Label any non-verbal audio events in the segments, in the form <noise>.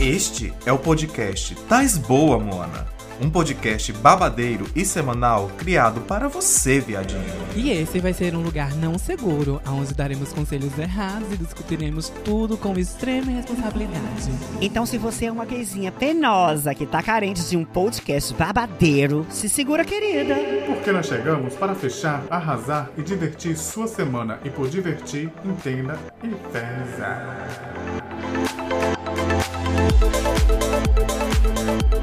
Este é o podcast Tais Boa, Moana. Um podcast babadeiro e semanal criado para você, viadinho. E esse vai ser um lugar não seguro, onde daremos conselhos errados e discutiremos tudo com extrema responsabilidade. Então, se você é uma gayzinha penosa que tá carente de um podcast babadeiro, se segura, querida. Porque nós chegamos para fechar, arrasar e divertir sua semana. E por divertir, entenda e pesa. Música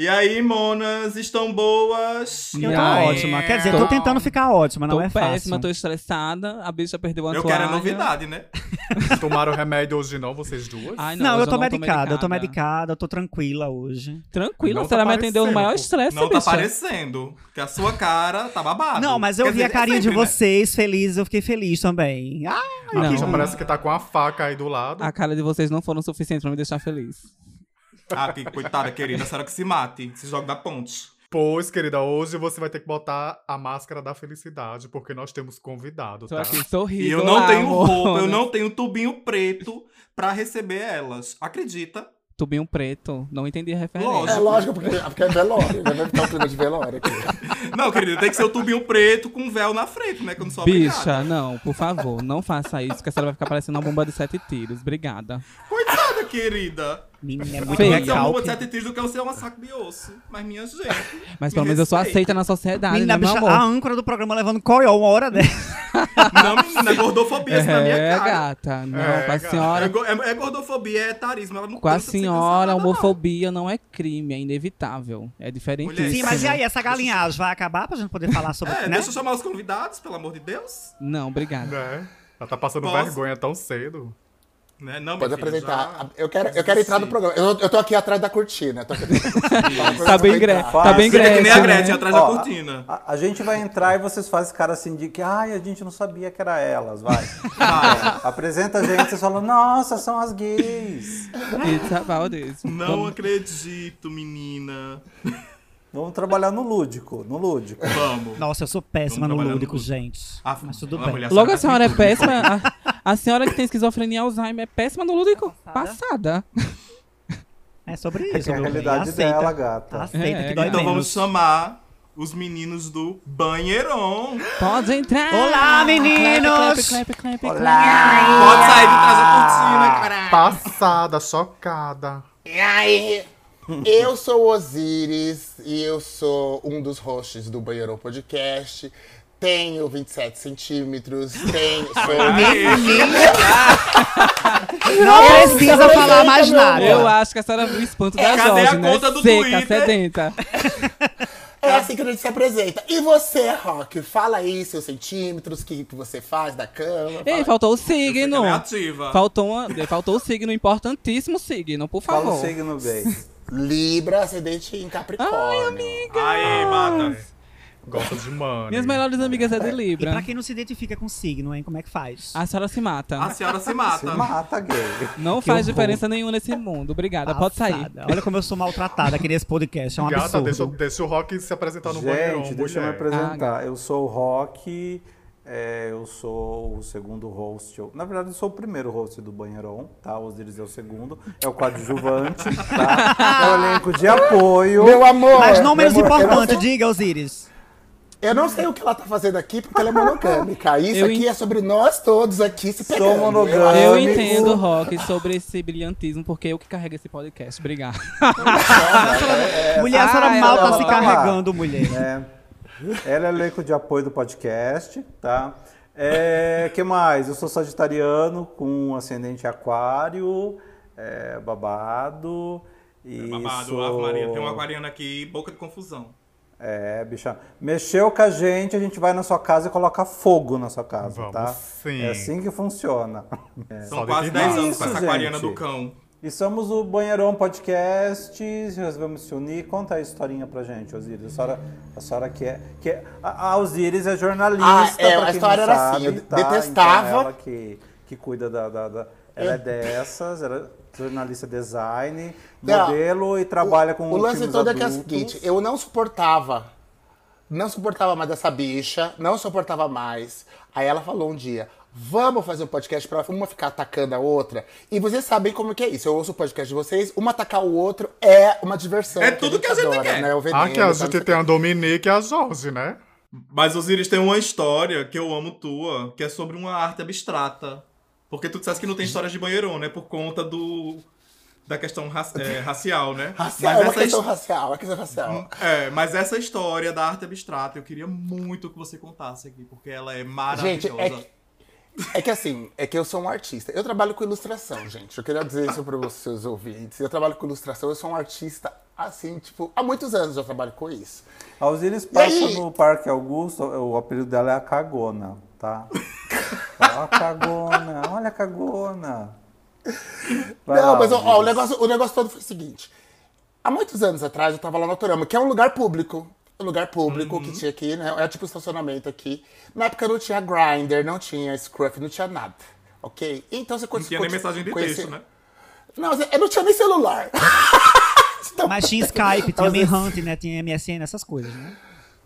E aí, monas, estão boas? Eu E tô aí? ótima. Quer dizer, tô Tô- tentando ficar ótima, não tô é fácil. péssima, tô estressada, a bicha perdeu a Eu toalha. quero é novidade, né? <laughs> Tomaram remédio hoje não, vocês duas? Ai, não, Não, eu tô não medicada, eu tô medicada, eu tô tranquila hoje. Tranquila, Não você tá me atendeu no maior estresse, Não tá bicha. parecendo. Que a sua cara tá babado. Não, mas eu Quer vi a dizer, carinha de sempre, né? vocês felizes, eu fiquei feliz também. Ah, A Não. bicha parece que tá com a faca aí do lado. A cara de vocês não foram suficientes pra me deixar feliz. Ah, que coitada, querida. A senhora que se mate. Se joga da ponte. Pois, querida, hoje você vai ter que botar a máscara da felicidade, porque nós temos convidado, Tô tá? aqui sorrindo E eu não lá, tenho amor. roupa, eu não tenho tubinho preto pra receber elas. Acredita? Tubinho preto, não entendi a referência. Lógico. É lógico, porque, porque é velório, né? Vai ficar um clima de velório aqui. <laughs> Não, querida, tem que ser o tubinho preto com véu na frente, né? Que eu não sou Bicha, obrigada. não, por favor, não faça isso, que a senhora vai ficar parecendo uma bomba de sete tiros. Obrigada. Coitada, querida. Menina, é muito uma bomba recalque. de sete tiros do que eu ser uma saco de osso. Mas minha gente. Mas pelo menos eu sou aceita na sociedade, Menina, né, meu bicha, amor? a âncora do programa levando coió uma hora dessa. <laughs> Não, menina, é gordofobia isso na minha É, cara. gata. Não, É, com a gata. senhora. É, é- é gordofobia, é etarismo. Ela não Com a senhora, cancelada, a não. homofobia não é crime, é inevitável. É diferentíssimo. Sim, mas e aí, essa galinhagem vai acabar pra gente poder falar sobre, É, né? deixa eu chamar os convidados, pelo amor de Deus. Não, obrigada. Né? Ela tá passando Posso? vergonha tão cedo. Né? Não, Pode apresentar. já- Eu quero, eu quero entrar no programa. Eu, eu tô aqui atrás da cortina. Tô aqui <laughs> cortina. Tá bem, gre... Tá bem Fica que nem a Gretchen, Gretchen né? atrás Ó, da cortina. A, a gente vai entrar e vocês fazem cara assim de que, ai, a gente não sabia que era elas, vai. <laughs> Vai. Apresenta a gente, vocês falam, nossa, são as gays. It's about this. Não Vamos- acredito, menina. Vamos trabalhar no lúdico, no lúdico. Vamos. Nossa, eu sou péssima no no lúdico, lúdico. gente. Ah, Mas tudo a bem. mulher Logo a senhora é péssima. A, a senhora que tem esquizofrenia e Alzheimer é péssima no lúdico? Passada. É sobre É que isso, é a realidade Aceita. dela, gata. Aceita É, que dói Então menos. vamos chamar os meninos do Banheirão. Pode entrar. Olá, meninos! Clap, clap, clap, clap, Pode sair de trás da cortina, caralho. Passada, chocada. E aí? Eu sou o Osiris e eu sou um dos hosts do Banheirão Podcast. Tenho 27 centímetros, tenho. <laughs> Sou Não precisa falar mais nada. Eu acho que a senhora viu o espanto da Cadê Jorge, a né? conta do Seca, Twitter? sedenta. É assim que a gente se apresenta. E você, Rock? Fala aí seus centímetros, o que, que você faz da cama. Ei, fala- faltou o que signo. é ativa. Faltou, uma, faltou o signo, importantíssimo signo, por Fala favor. o signo gay. Libra, ascendente em Capricórnio. Ai, amiga. Aí, bata. Gosta de money. Minhas melhores amigas é de E Libra. pra quem não se identifica com signo, hein? Como é que faz? A senhora se mata. A senhora se <laughs> Se mata. mata, gay. Não Que faz horror. diferença nenhuma nesse mundo. Obrigada, pode sair. Passada. Olha como eu sou maltratada aqui nesse podcast. É um Gata, absurdo. deixa, deixa o Rock se apresentar no banheiro. Gente, deixa eu me apresentar. Eu sou o Rock, é, eu sou o segundo host. eu- na verdade, eu sou o primeiro host do Banheirão, tá? O Osiris é o segundo. É o coadjuvante, <laughs> tá? É o elenco de apoio. Meu amor! Mas não menos não importante, sei- diga, Osiris. Eu não sei o que ela tá fazendo aqui porque ela é monogâmica. <laughs> Isso Eu aqui en- é sobre nós todos aqui se Sou pegando. monogâmico. Eu entendo, Rock, <laughs> sobre esse brilhantismo, porque eu que carrego esse podcast. Obrigado. mulher, a senhora Ai, mal tá se tá carregando, mulher. É. Ela é elenco de apoio do podcast, tá? É, que mais? Eu sou sagitariano com ascendente aquário, é, babado. E Babado, sou... Ave Maria. Tem um aquariano aqui, boca de confusão. É, bicha. Mexeu com a gente, a gente vai na sua casa e coloca fogo na sua casa, Vamos tá? sim. É assim que funciona. São Só de quase demais. 10 anos com essa aquariana gente. do cão. E somos o Banheirão Podcast, resolvemos se unir. Conta a historinha pra gente, Osiris. A senhora, a senhora que é... Que é a, a Osiris é jornalista, Ah, é, a história não era sabe, assim, eu tá? detestava- Então, ela que, que cuida da... da, da- ela é dessas, ela é jornalista design, Não, modelo e trabalha com O lance todo é que é o adultos. seguinte, eu não suportava. Não suportava mais essa bicha, não suportava mais. Aí ela falou um dia: Vamos fazer um podcast pra uma ficar atacando a outra. E vocês sabem como que é isso. Eu ouço o podcast de vocês, uma atacar o outro é uma diversão. É tudo que a gente quer. Né? O veneno, Aqui a sabe? gente tem a Dominique e a Jorge, né? Mas Osiris tem uma história que eu amo tua, que é sobre uma arte abstrata. Porque tu disseste que não tem histórias de banheirão, né? Por conta do. Da questão ra- é, <laughs> racial, né? Racial, Mas é uma essa questão racial, é uma questão racial. É, mas essa história da arte abstrata eu queria muito que você contasse aqui, porque ela é maravilhosa. Gente, é que, é que assim, é que eu sou um artista. Eu trabalho com ilustração, gente. Eu queria dizer isso para seus ouvintes. Eu trabalho com ilustração, eu sou um artista, assim, tipo, há muitos anos eu trabalho com isso. A Osiris passa aí? no Parque Augusto, o apelido dela é a Cagona, tá? Ó a Cagona, olha a Cagona. Vai Não, lá, mas ó, o, negócio, o negócio todo foi o seguinte. Há muitos anos atrás eu tava lá no Autorama, que é um lugar público. Lugar público Uhum. que tinha aqui, né? É tipo estacionamento aqui. Na época não tinha Grindr, não tinha Scruff, não tinha nada. Ok? Então você Não tinha nem mensagem de conhece- texto, né? Não, eu não tinha nem celular. <laughs> Mas tinha Skype, tinha Manhunt, né? Tinha MSN, essas coisas, né?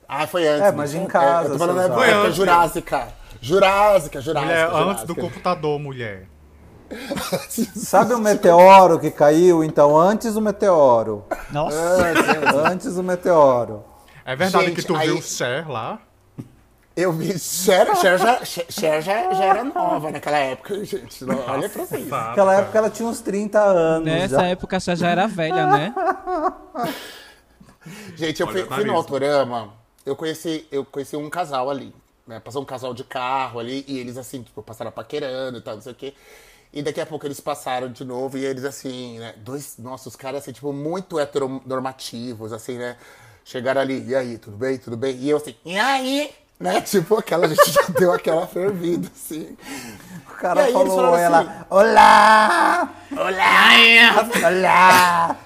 Ah, foi antes. É, mas bicho. em casa eu tô falando. Foi época antes. Jurássica. Jurássica, Jurássica. Mulher, antes Jurássica. do computador, mulher. <laughs> Sabe o meteoro que caiu? Então, antes do meteoro. Nossa. Antes do meteoro. É verdade Gente, que tu aí- viu o Cher lá? Eu vi. Cher, Cher, já, Cher, Cher já, já era nova naquela época, gente. Não, Olha pra vocês. Naquela época ela tinha uns 30 anos. Nessa já. época a Xá já era velha, né? <laughs> Gente, eu Olha, fui, fui no. Autorama, eu conheci, eu conheci um casal ali. Né? Passou um casal de carro ali, e eles assim, tipo, passaram paquerando e tal, não sei o quê. E daqui a pouco eles passaram de novo, e eles assim, né? Dois, nossa, os caras assim, tipo, muito heteronormativos, assim, né? Chegaram ali, e aí, tudo bem, tudo bem? E eu assim, e aí? Né? <laughs> Tipo, aquela, gente já deu aquela fervida, assim. O cara aí falou, ela, assim- olá! Olá! Olá!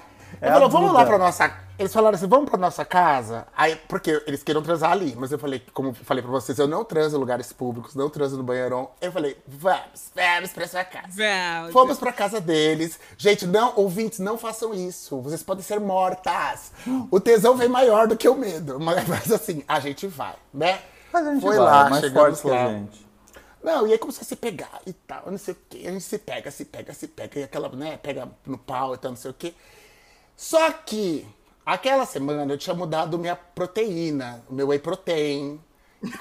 É Ele a falou, vamos lá Duda. pra nossa. Eles falaram assim, vamos pra nossa casa. Aí, porque eles queriam transar ali. Mas eu falei, como eu falei pra vocês, eu não transo em lugares públicos, não transo no banheirão. Eu falei, vamos, vamos pra sua casa. Vamos. Fomos pra casa deles. Gente, não, ouvintes, não façam isso. Vocês podem ser mortas. O tesão vem maior do que o medo. Mas, <laughs> mas assim, a gente vai, né? Mas a gente Foi vai, lá, mais chegamos forte que lá. a gente. Não, e aí começou a se pegar e tal, não sei o quê. A gente se pega, se pega, se pega. E aquela, né, pega no pau e tal, não sei o quê. Só que, aquela semana eu tinha mudado minha proteína, o meu whey protein.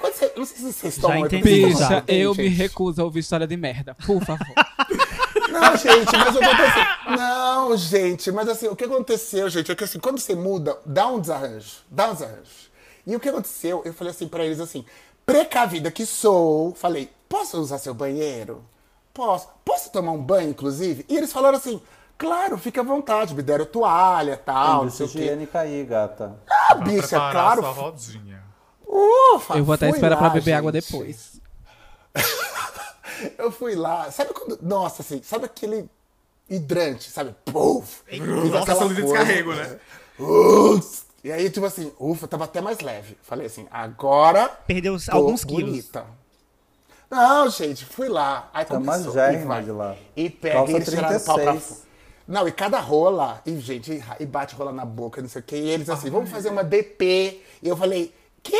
Quando você, não sei se vocês tomam whey entendi. protein. Bicha, eu me gente? recuso a ouvir história de merda. Por favor. <laughs> Não, gente, mas o que aconteceu? Não, gente, mas assim, o que aconteceu, gente, é que assim, quando você muda, dá um desarranjo. Dá um desarranjo. E o que aconteceu? Eu falei assim pra eles assim, precavida que sou, falei, posso usar seu banheiro? Posso. Posso tomar um banho, inclusive? E eles falaram assim, claro, fica à vontade, me deram toalha, tal, não sei o quê. aí, gata. Ah, Pra bicha, preparar claro. sua rodinha. Ufa, Eu vou até fui esperar pra lá, beber água gente. depois. <laughs> Eu fui lá, sabe quando. Nossa, assim, sabe aquele hidrante, sabe? Puf! Fiz Nossa, aquela de descarrego, né? Ups! E aí, tipo assim, ufa, tava até mais leve. Falei assim, agora. Perdeu tô alguns quilos. bonita. Não, gente, fui lá. Aí Tá começou. magérrima e vai. de lá. E pega, Calça e eles tiraram o pau pra 36. fora. Não, e cada rola, e gente, e bate rola na boca, não sei o quê. E eles assim, vamos fazer uma DP. E eu falei, quê?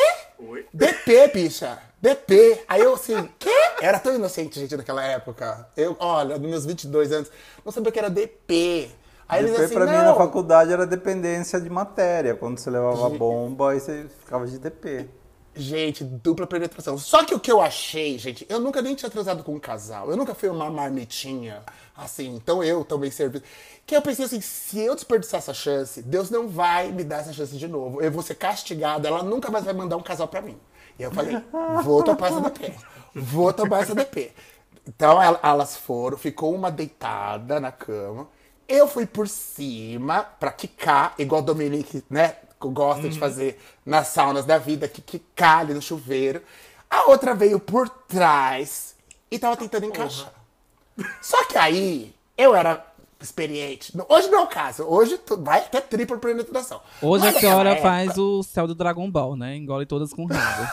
DP, bicha. DP. Aí eu assim, quê? Era tão inocente, gente, naquela época. Eu, olha, nos meus 22 anos, não sabia o que era DP. Aí eles DP assim, pra mim não. na faculdade era dependência de matéria. Quando você levava bomba, aí você ficava de DP. Gente, dupla penetração. Só que o que eu achei, gente, eu nunca nem tinha transado com um casal. Eu nunca fui uma marmitinha, assim. Então eu também servi. Que eu pensei assim, se eu desperdiçar essa chance, Deus não vai me dar essa chance de novo. Eu vou ser castigada, ela nunca mais vai mandar um casal pra mim. E eu falei, vou topar essa DP. Vou topar essa DP. Então el- elas foram, ficou uma deitada na cama. Eu fui por cima pra quicar, igual Dominique, né? Que Gosta de fazer nas saunas da vida, que quicar ali no chuveiro. A outra veio por trás e tava tentando encaixar. Só que aí, eu era experiente. Hoje não é o caso. Hoje vai até tripla penetração. Hoje Mas a senhora naquela faz época- o céu do Dragon Ball, né? Engole todas com rabo.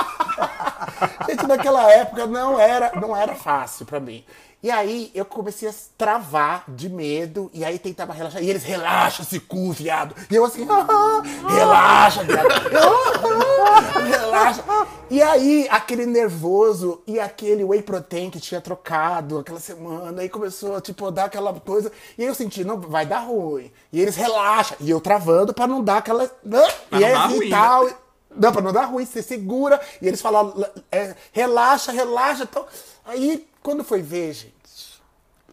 <laughs> Gente, naquela época não era, não era fácil pra mim. E aí eu comecei a travar de medo, e aí tentava relaxar. E eles, relaxa esse cu, viado. E eu assim, ah, relaxa, viado. <laughs> Ah, relaxa. E aí, aquele nervoso e aquele whey protein que tinha trocado aquela semana, aí começou, tipo, a dar aquela coisa. E aí eu senti, não, vai dar ruim. E eles, relaxa. E eu travando pra não dar aquela. né? Pra e assim, ruim, tal. Não, pra não dar ruim, você segura. E eles falaram, é, relaxa, relaxa. Então, aí, quando foi ver, gente,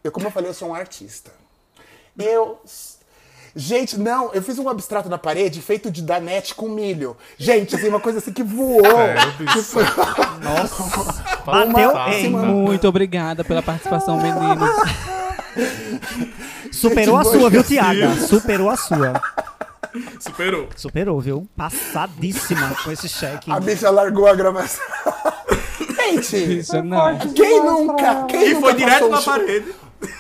eu, como eu falei, eu sou um artista. Eu. Gente, não, eu fiz um abstrato na parede feito de danete com milho. Gente, assim, uma coisa assim que voou. Que foi- <laughs> Bateu. Uma- Ei, uma- Muito obrigada pela participação, meninos. <laughs> superou a Gente, sua, viu, assim. Tiaga? Superou a sua. Superou. Superou, viu? Passadíssima com esse cheque. A bicha largou a gravação. Gente, Bicha, não. quem nunca? Quem E nunca foi direto na um parede.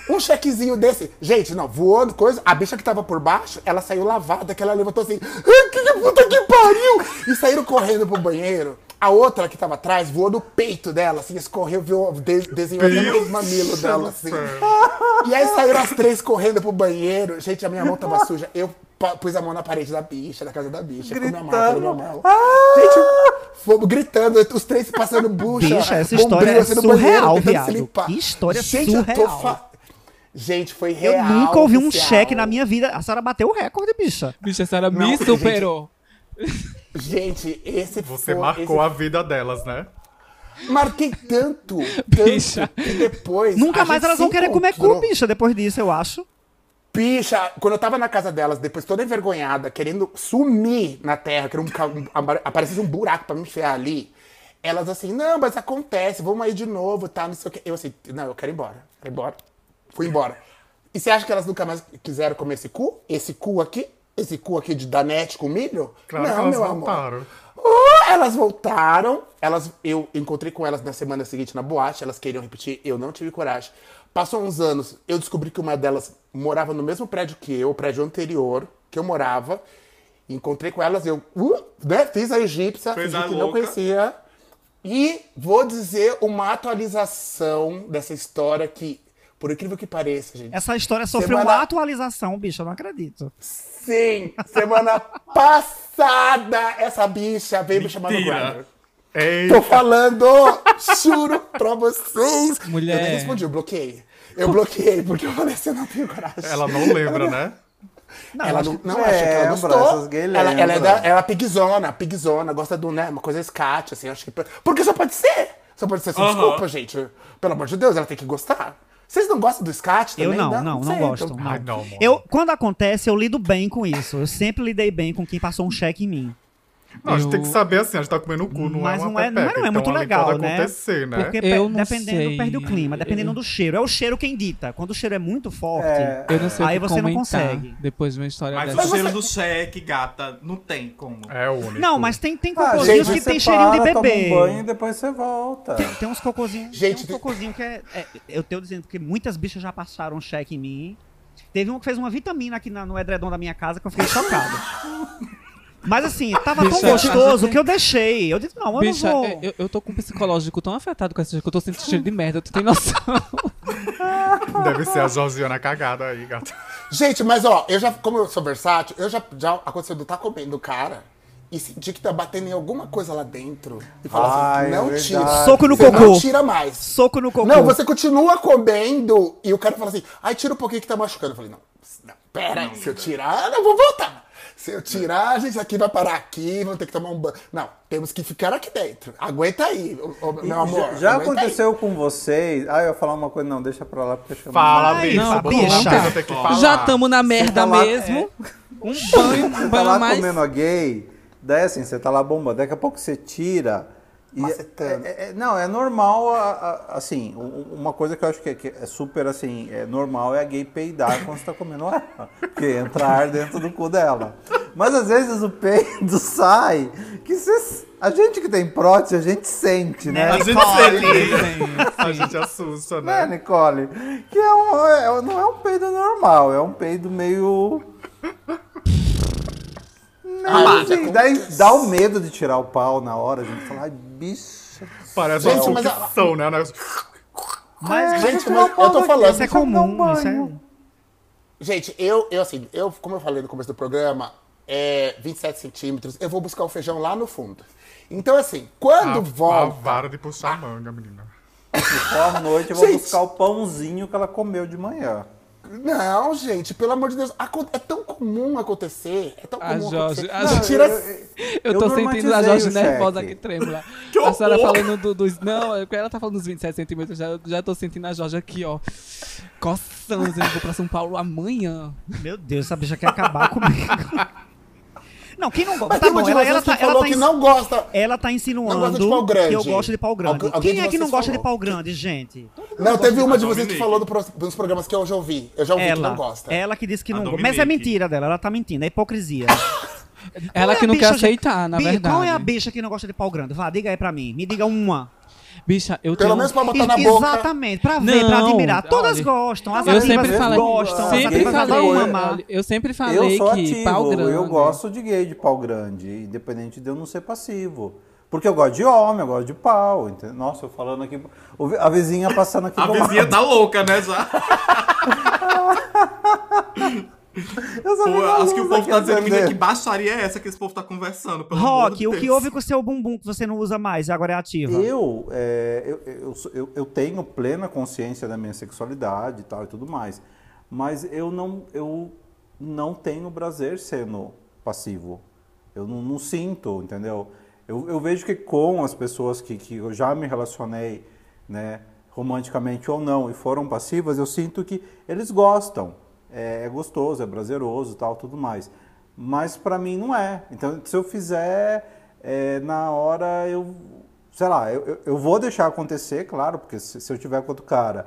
Um chequezinho desse. Gente, não, voando, coisa. A bicha que tava por baixo, ela saiu lavada, que ela levantou assim. "Ai, Que puta que pariu! E saíram correndo pro banheiro. A outra que tava atrás voou no peito dela, assim, escorreu, viu, de, desenhou Deus os mamilos dela, assim. céu. E aí saíram as três correndo pro banheiro. Gente, a minha mão tava suja. Eu pus a mão na parede da bicha, da casa da bicha, com minha mão, pela minha mão. Gente, fomos gritando, os três passando bucha. Bicha, essa bombril, história é banheiro, surreal, se viado. limpar. Que história Gente, eu tô surreal. fa- Gente, foi Eu real. nunca ouvi um oficial. cheque na minha vida. A senhora bateu o recorde, bicha. Bicha, a senhora Não, me superou. Gente, esse Você foi, marcou esse- a vida delas, né? Marquei tanto, Bicha. tanto, que depois... Nunca a mais elas vão querer comer cu, bicha, depois disso, eu acho. Bicha, quando eu tava na casa delas, depois toda envergonhada, querendo sumir na terra, querendo um, um, aparecesse um buraco pra me enfiar ali, elas assim, não, mas acontece, vamos aí de novo, tá, não sei o que. Eu assim, não, eu quero ir embora, quero ir embora. Fui embora. E você acha que elas nunca mais quiseram comer esse cu? Esse cu aqui? Esse cu aqui de danete com milho? Claro não, que elas meu amor. voltaram. Oh, elas voltaram. Elas, eu encontrei com elas na semana seguinte na boate. Elas queriam repetir. Eu não tive coragem. Passou uns anos. Eu descobri que uma delas morava no mesmo prédio que eu, o prédio anterior que eu morava. Encontrei com elas. Eu uh, né, fiz a egípcia, Fez a que não louca. conhecia. E vou dizer uma atualização dessa história que, por incrível que pareça, gente. Essa história sofreu Semana- uma atualização, bicha, eu não acredito. Sim, semana <laughs> passada essa bicha veio me chamar no Mentira. Grindr. Ei, Tô falando, juro pra vocês. Mulher. Eu nem respondi, eu bloqueei. Eu bloqueei, porque eu falei assim, eu não tenho coragem. ela não lembra, né? Não, ela acho não, não que ela Lembra, gostou. ela, ela é da, ela é pigzona, pigzona, gosta do, né, uma coisa escate, assim, acho que... Porque só pode ser. Só pode ser, assim, desculpa, gente. Pelo amor de Deus, ela tem que gostar. Vocês não gostam do escate Eu também? não, não, não, sei, gosto. então- não. Ai, não, amor. Eu, quando acontece, eu lido bem com isso. Eu sempre lidei bem com quem passou um cheque em mim. Não, a gente Eu- tem que saber assim, a gente tá comendo o cu, não Mas é uma não é, não é, pepeca, não é então muito legal, pode né? acontecer, né? Porque Eu pe- dependendo, sei. perde o clima, dependendo do cheiro. É o cheiro quem dita. Quando o cheiro é muito forte, É. Eu não sei aí que você não consegue. depois de uma história Mas dessa. o cheiro do cheque, gata, não tem como. É o único. Não, mas tem, tem Ah, cocôzinhos gente, que tem cheirinho de para, toma bebê. um banho e depois você volta. Tem, tem uns cocôzinhos. Gente, tem uns cocôzinhos que é, é- Eu tenho dizendo porque muitas bichas já passaram cheque em mim. Teve um que fez uma vitamina aqui na- no edredom da minha casa que eu fiquei chocado. <laughs> Mas assim, tava tão Bicha, a gostoso gente- que eu deixei. Eu disse, não, eu Bicha, não vou. eu, eu tô com um psicológico tão afetado com essa que eu tô sentindo cheiro de merda, tu tem noção? <laughs> Deve ser a Josiana cagada aí, gata. Gente, mas ó, eu já, como eu sou versátil, eu já, já aconteceu de eu estar comendo o cara e sentir que tá batendo em alguma coisa lá dentro. E falar assim, não é tira. Soco no Você cocô. não tira mais. Soco no cocô. Não, você continua comendo e o cara fala assim, ai, tira um pouquinho que tá machucando. Eu falei, não, não pera aí, se eu tirar, eu vou voltar. Se eu tirar, a gente aqui vai parar aqui, vamos ter que tomar um banho. Não, temos que ficar aqui dentro. Aguenta aí, meu amor. já já aguenta aí. aconteceu com vocês. Ah, eu ia falar uma coisa, não, deixa pra lá porque eu chamo. Fala, bicha. não, bicha. tem que falar. Já tamo na merda tá lá- mesmo. Um banho, um Você tá banho lá a mais. comendo a gay, daí assim, você tá lá bombando, daqui a pouco você tira. E é- é- é- não, é normal, a- a- assim, uma coisa que eu acho que é, que é super, assim, é normal é a gay peidar <laughs> quando você tá comendo ela. Porque entra ar dentro do cu dela. Mas às vezes o peido <laughs> sai, que você, a gente que tem prótese, a gente sente, né? A gente sente. A gente assusta, Né, né? Nicole? Que é um, é- não é um peido normal, é um peido meio. Ah, Não, gente, assim, daí dá o medo de tirar o pau na hora, a gente fala, ai, bicha. Parece Gente, uma mas a- sucção, né? Mas, Gente, tirar mas eu tô falando, isso é dar um comum, isso é... Gente, eu, eu assim, eu, como eu falei no começo do programa, é 27 centímetros, eu vou buscar o feijão lá no fundo. Então, assim, quando A, a volta. vara de puxar a manga, menina. Se for à noite, eu vou Gente. buscar o pãozinho que ela comeu de manhã. Não, gente, pelo amor de Deus, é tão comum acontecer. É tão A comum Jorge- acontecer. a Não, Jorge- tira. Eu tô Eu sentindo a Jorge nervosa aqui, trêmula. <laughs> Que a senhora horror! falando do- dos. Não, é ela tá falando dos 27 centímetros. Já, já tô sentindo a Jorge aqui, ó. Coçando. Eu vou pra São Paulo amanhã. Meu Deus, essa bicha quer acabar comigo. <laughs> Não, quem não gosta? Mas Tá bom, de ela, ela que tá, ela falou tá que ins- não gosta. ela tá Não insinuando gosta de pau grande. que eu gosto de pau grande. Algu- Quem de é que não gosta de falou. pau grande, gente? Não, teve de uma de vocês que falou do pro- dos programas que eu já ouvi. Eu já ouvi que Ela, não gosta. ela que disse que não gosta. Mas é mentira dela, ela tá mentindo, é hipocrisia. <laughs> Ela é que não quer aceitar, na verdade. Qual é a bicha que não gosta de pau grande? Vá, diga aí pra mim. Me diga uma. Bicha, eu Pelo tenho. menos pra botar na boca. Exatamente, pra ver, pra Não, admirar. Todas olha, gostam, as Eu sempre falei, gostam, sempre falei, mamar. olha, eu sempre eu falei sou que ativo, pau grande. eu gosto de gay de pau grande, independente de eu não ser passivo. Porque eu gosto de homem, eu gosto de pau. entendeu? Nossa, eu falando aqui. A vizinha passando aqui A vizinha lado. tá louca, né, já? <laughs> Pô, acho que o povo tá dizendo, menina, acender. que baixaria é essa que esse povo tá conversando? Pelo Rock, o que houve com o seu bumbum que você não usa mais e agora é ativa? Eu, é, eu, eu, eu, eu tenho plena consciência da minha sexualidade e tal e tudo mais. Mas eu não, eu não tenho prazer sendo passivo. Eu não, não sinto, entendeu? Eu, eu vejo que com as pessoas que, que eu já me relacionei, né, romanticamente ou não, e foram passivas, eu sinto que eles gostam. É, é gostoso, é prazeroso tal, tudo mais. Mas pra mim não é. Então, se eu fizer, é, na hora eu sei lá, eu, eu- vou deixar acontecer, claro, porque se, se eu tiver com outro cara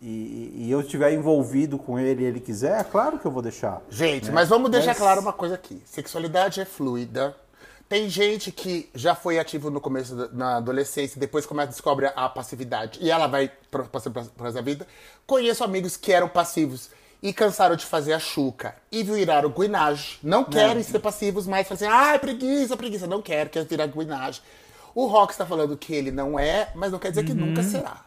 e, e eu estiver envolvido com ele e ele quiser, é claro que eu vou deixar. Gente, né? mas vamos deixar Mas- claro uma coisa aqui. Sexualidade é fluida. Tem gente que já foi ativo no começo da na adolescência, depois começa a descobre a passividade e ela vai passando pra essa vida. Conheço amigos que eram passivos e cansaram de fazer a chuca e viraram guinage. Não querem ser passivos mais, falam assim, ai, preguiça, preguiça. Não quero, quer virar guinage. O Rock está falando que ele não é, mas não quer dizer que Uhum. nunca será.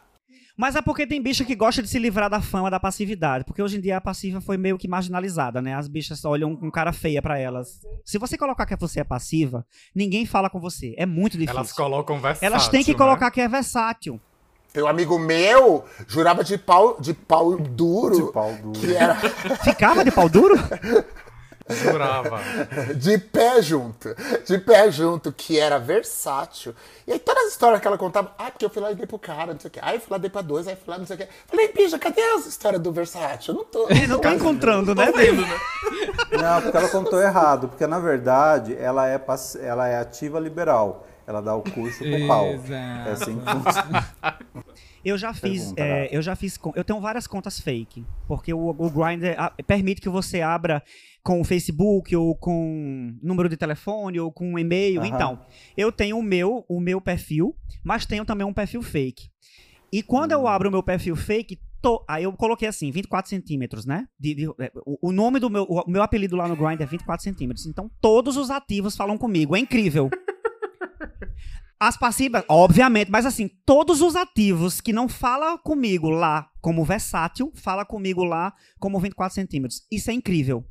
Mas é porque tem bicha que gosta de se livrar da fama da passividade. Porque hoje em dia a passiva foi meio que marginalizada, né? As bichas olham com cara feia pra elas. Se você colocar que você é passiva, ninguém fala com você. É muito difícil. Elas colocam versátil, Elas têm que né? colocar que é versátil. Tem um amigo meu, jurava de pau, de pau duro. De pau duro. Que era <laughs> Ficava de pau duro? Jurava. de pé junto. De pé junto, que era versátil. E aí todas as histórias que ela contava, ah, porque eu fui lá e dei pro cara, não sei o quê. Aí eu fui lá e dei pra dois, aí eu fui lá, não sei o quê. Falei, bicha, cadê as histórias do versátil? Eu não tô. <laughs> Não tô encontrando, né? Vendo, né? Não, porque ela contou errado, porque na verdade ela é, pass- ela é ativa liberal. Ela dá o curso pro pau. Exato. É assim que <laughs> funciona. Eu já fiz, Pergunta, é, eu já fiz, eu tenho várias contas fake, porque o, o Grindr permite que você abra com o Facebook ou com número de telefone ou com um e-mail. Aham. Então, eu tenho o meu, o meu perfil, mas tenho também um perfil fake. E quando Hum. eu abro o meu perfil fake, to- aí eu coloquei assim, 24 centímetros, né? De- de- é, o, o nome do meu, o meu apelido lá no Grindr é 24 centímetros. Então, todos os ativos falam comigo. É incrível. <laughs> As passivas, obviamente, mas assim, todos os ativos que não falam comigo lá como versátil, fala comigo lá como 24 centímetros. Isso é incrível.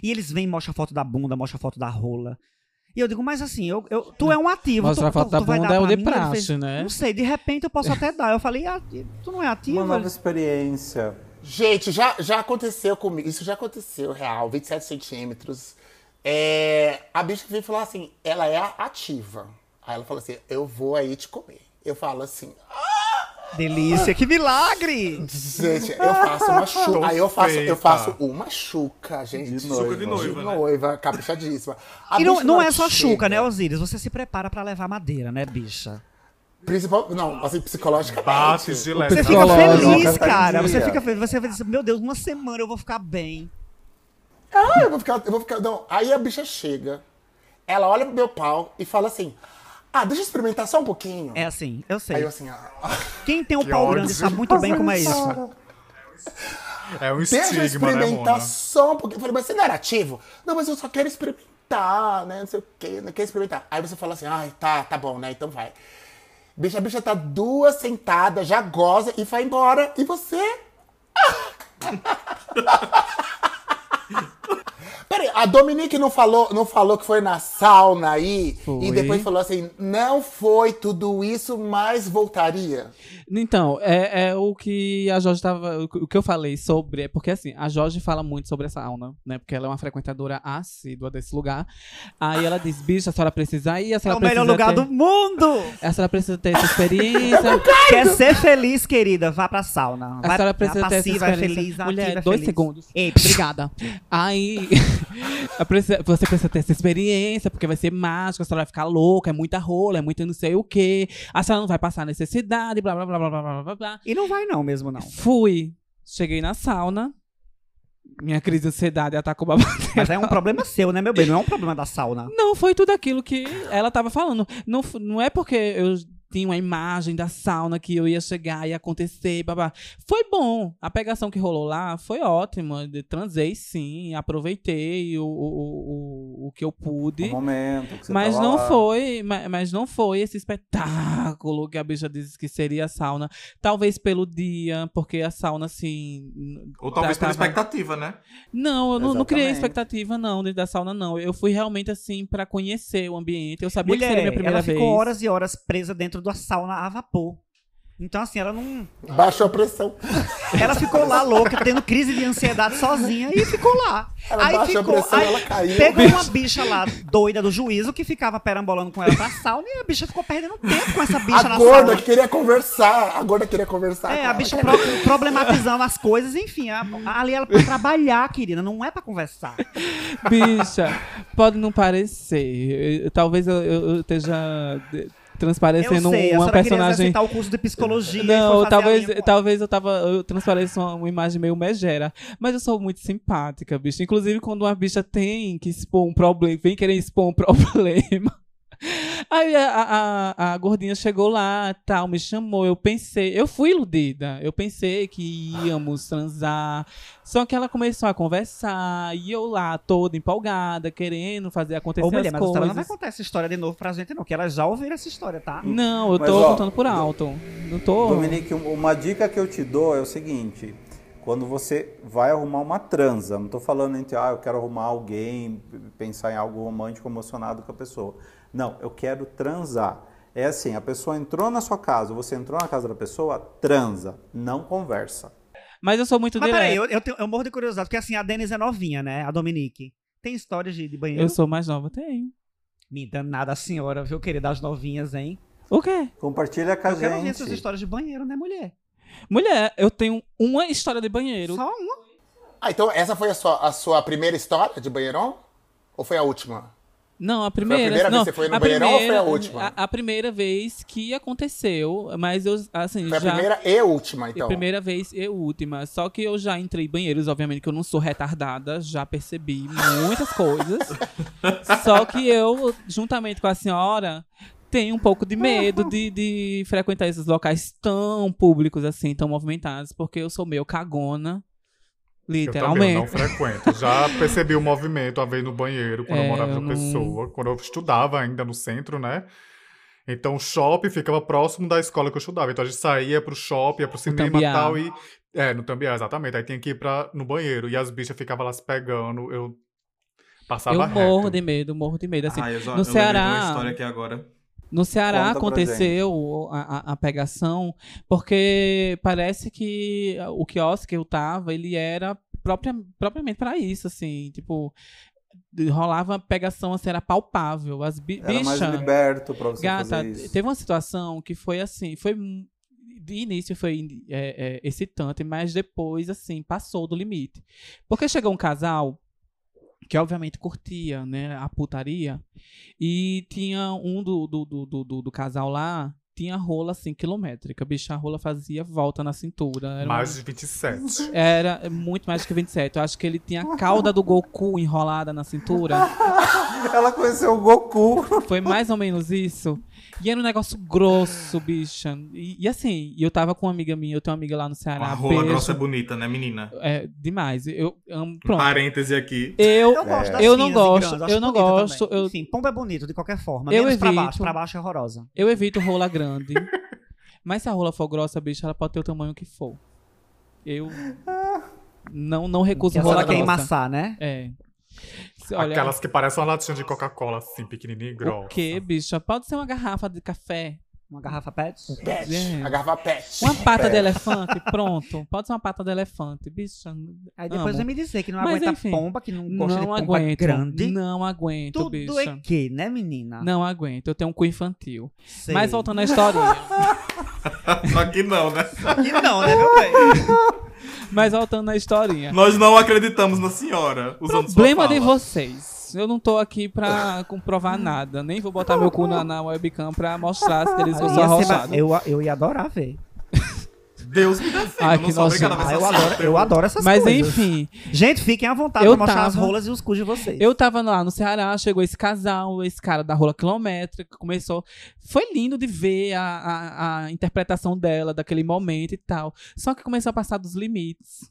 E eles vêm, mostram a foto da bunda, mostram a foto da rola. E eu digo, mas assim, eu, eu- tu é um ativo. Mostrar tu, a foto tu- da tu vai bunda dar é o de mim? Praxe, né? Não sei, de repente eu posso até dar. Eu falei, ah, tu não é ativo? Uma nova experiência. Gente, já, já aconteceu comigo. Isso já aconteceu, real. 27 centímetros. É, a bicha veio falar assim, ela é ativa. Aí ela falou assim, eu vou aí te comer. Eu falo assim, Delícia, que milagre! gente, eu faço uma chuca. Aí eu faço, eu faço uma chuca, gente. De noiva. Chuca de noiva, De né? noiva, caprichadíssima. A E não, não é só chega, chuca, né, Osíris? Você se prepara pra levar madeira, né, bicha? Principal, não, assim, psicologicamente. Bate. Você fica feliz, cara. Você dia. fica feliz. Você vai dizer, meu Deus, uma semana eu vou ficar bem. Ah, eu vou ficar, eu vou ficar. Não. Aí a bicha chega, ela olha pro meu pau e fala assim: Ah, deixa eu experimentar só um pouquinho. É assim, eu sei. Aí eu assim, ah, Quem tem o Que pau grande sabe muito bem como é isso. É um deixa eu estigma, né, experimentar Mona? só um pouquinho. Eu falei, mas você não era ativo? Não, mas eu só quero experimentar, né? Não sei o quê, não quero experimentar. Aí você fala assim, ai, tá, tá bom, né? Então vai. Bicha, a bicha tá duas sentadas, já goza e vai embora. E você? <laughs> Peraí, a Dominique não falou, não falou que foi na sauna aí Foi. e depois falou assim: não foi tudo isso, mas voltaria. Então, é, é o que a Jorge tava. O que eu falei sobre. É porque assim, a Jorge fala muito sobre essa sauna, né? Porque ela é uma frequentadora assídua desse lugar. Aí ela diz: bicho, a senhora precisa ir, a É senhora o melhor lugar ter, do mundo! A senhora precisa ter essa experiência. <laughs> Quer ser feliz, querida? Vá pra sauna. A Vai, senhora precisa ter essa passiva é experiência. feliz, a Mulher, é dois feliz. segundos. Ei, Obrigada. Aí, a <laughs> <laughs> Você precisa ter essa experiência, porque vai ser mágico, a senhora vai ficar louca, é muita rola, é muito não sei o quê. A senhora não vai passar necessidade, blá, blá, blá, blá, blá, blá, blá. E não vai não mesmo, não. Fui. Cheguei na sauna, minha crise de ansiedade atacou tá babado. Mas é um problema seu, né, meu bem? Não é um problema da sauna. Não, foi tudo aquilo que ela tava falando. Não, não é porque eu tinha uma imagem da sauna que eu ia chegar e acontecer, babá. Foi bom. A pegação que rolou lá foi ótima. De- Transei sim, aproveitei o, o, o, o que eu pude. O momento que você Mas tava não lá. foi, ma- mas não foi esse espetáculo que a bicha disse que seria a sauna. Talvez pelo dia, porque a sauna assim. Ou talvez pela tava- expectativa, né? não, eu não, não criei expectativa, não, dentro da sauna, não. Eu fui realmente assim pra conhecer o ambiente. Eu sabia que seria Mulher, minha primeira ela vez. ficou horas e horas presa dentro da sauna a vapor. Então, assim, ela não. Baixou a pressão. Ela ficou lá louca, tendo crise de ansiedade sozinha e ficou lá. Ela aí baixou a ficou, pressão, aí ela caiu. Pegou uma bicha lá, doida do juízo, que ficava perambolando com ela pra sauna e a bicha ficou perdendo tempo com essa bicha A na gorda sauna. que queria conversar. A gorda queria conversar. É, com a ela. bicha pro- problematizando as coisas, enfim. a- ali ela pra trabalhar, querida, não é pra conversar. Bicha, pode não parecer. Talvez eu, eu- eu esteja transparecendo eu sei, uma personagem. o curso de psicologia Não, talvez, talvez eu tava. Eu transpareça uma, uma imagem meio megera. Mas eu sou muito simpática, bicho. Inclusive, quando uma bicha tem que expor um problema, vem querer expor um <laughs> problema. Aí a, a, a- gordinha chegou lá, tal, me chamou. Eu pensei, eu fui iludida. Eu pensei que íamos transar. Só que ela começou a conversar e eu lá, toda empolgada, querendo fazer acontecer Ô, mulher, as mas senhora não vai coisas. contar essa história de novo pra gente, não, que elas já ouviram essa história, tá? Não, eu Mas, tô ó, contando por alto. Não tô. Dominique, um- uma dica que eu te dou é o seguinte: quando você vai arrumar uma transa, não tô falando entre, ah, eu quero arrumar alguém, pensar em algo romântico, emocionado com a pessoa. Não, eu quero transar. É assim, a pessoa entrou na sua casa, você entrou na casa da pessoa, transa, não conversa. Mas eu sou muito Mas peraí, eu, eu, tenho- eu morro de curiosidade, porque assim, a Denise é novinha, né? A Dominique. Tem histórias de, de banheiro? Eu sou mais nova, tenho. Me danada a senhora, viu, querida? Das novinhas, hein? O quê? Compartilha com a Eu quero ouvir essas gente. histórias de banheiro, né, mulher? Mulher, eu tenho uma história de banheiro. Só uma. Ah, então essa foi a sua, a sua primeira história de banheirão? Ou foi a última? Não, a primeira. primeira vez não, que você foi no a banheirão ou primeira- foi a última? A, a primeira vez que aconteceu, mas eu, assim, Foi a já. primeira e última, A então. primeira vez e última. Só que eu já entrei em banheiros, obviamente que eu não sou retardada, já percebi muitas coisas. <laughs> Só que eu, juntamente com a senhora, tenho um pouco de medo de, de frequentar esses locais tão públicos assim, tão movimentados, porque eu sou meio cagona. Eu também eu não Literalmente. frequento. Já <laughs> percebi o movimento uma vez no banheiro, quando É, eu morava eu no não- Pessoa, quando eu estudava ainda no centro, né? Então o shopping ficava próximo da escola que eu estudava. Então a gente saía pro shopping, ia pro cinema e tal. E, é, no Tambiá, exatamente. Aí tinha que ir pra, no banheiro. E as bichas ficavam lá se pegando. Eu passava Eu reto. morro de medo, morro de medo. Assim, ah, eu já, no eu Ceará- uma história aqui agora. No Ceará Conta aconteceu a, a- a pegação, porque parece que o quiosque que eu tava, ele era própria, propriamente pra isso, assim, tipo, rolava pegação, assim, era palpável. As bi Era mais bicha, liberto pra você gata, teve uma situação que foi assim, foi de início foi é, é, excitante, mas depois, assim, passou do limite. Porque chegou um casal que obviamente curtia, né, a putaria, e tinha um do, do, do, do, do- do casal lá, tinha rola, assim, quilométrica. Bicha, a rola fazia volta na cintura. Era, uma- Mais de 27. era muito mais do que 27. Eu acho que ele tinha a cauda do Goku enrolada na cintura. <laughs> Ela conheceu o Goku. Foi mais ou menos isso. E era um negócio grosso, bicha. E, e assim, eu tava com uma amiga minha, eu tenho uma amiga lá no Ceará. A rola beijo. grossa é bonita, né, menina? É, demais. Eu amo. Pronto. Parêntese aqui. Eu, Eu gosto das Eu não gosto, eu não gosto, eu- Enfim, pomba é bonito de qualquer forma. Eu menos pra evito. baixo. Pra baixo é horrorosa. eu evito rola grande. <laughs> mas se a rola for grossa, bicha, ela pode ter o tamanho que for. Eu <laughs> não, não recuso rola senhora quer grossa. emassar, né? É. Olha, Aquelas que parecem uma latinha de Coca-Cola, assim, pequenininha e grossa. o que, bicha? Pode ser uma garrafa de café. Uma garrafa pet. Pet. É. A garrafa pet. Uma pata Pet. de elefante, <laughs> pronto. Pode ser uma pata de elefante, bicha. Aí depois vai me dizer que não Mas, aguenta enfim, pomba, que não gosta de Não pomba aguento. grande. Não aguento, Tudo bicha. é que, né, menina? Não aguento. Eu tenho um cu infantil. Sei. Mas voltando à historinha. <laughs> Só que não, né? E não, né, meu bem? <laughs> Mas voltando à historinha. Nós não acreditamos na senhora. Usando sua Problema fala. de vocês. Eu não tô aqui pra comprovar nada. Nem vou botar meu cu na, na webcam pra mostrar se eles eu sou Ia ser ba- arrochado. eu, eu ia adorar ver. Deus me defenda. Ai, eu não que sou obrigado a nojento. ver Ah, eu, adoro, eu adoro essas Mas coisas. enfim, Gente, fiquem à vontade Eu pra mostrar as tava- rolas e os cus de vocês. eu tava lá no Ceará, chegou esse casal, esse cara da rola quilométrica, começou. Foi lindo de ver a, a, a interpretação dela daquele momento e tal. Só que começou a passar dos limites.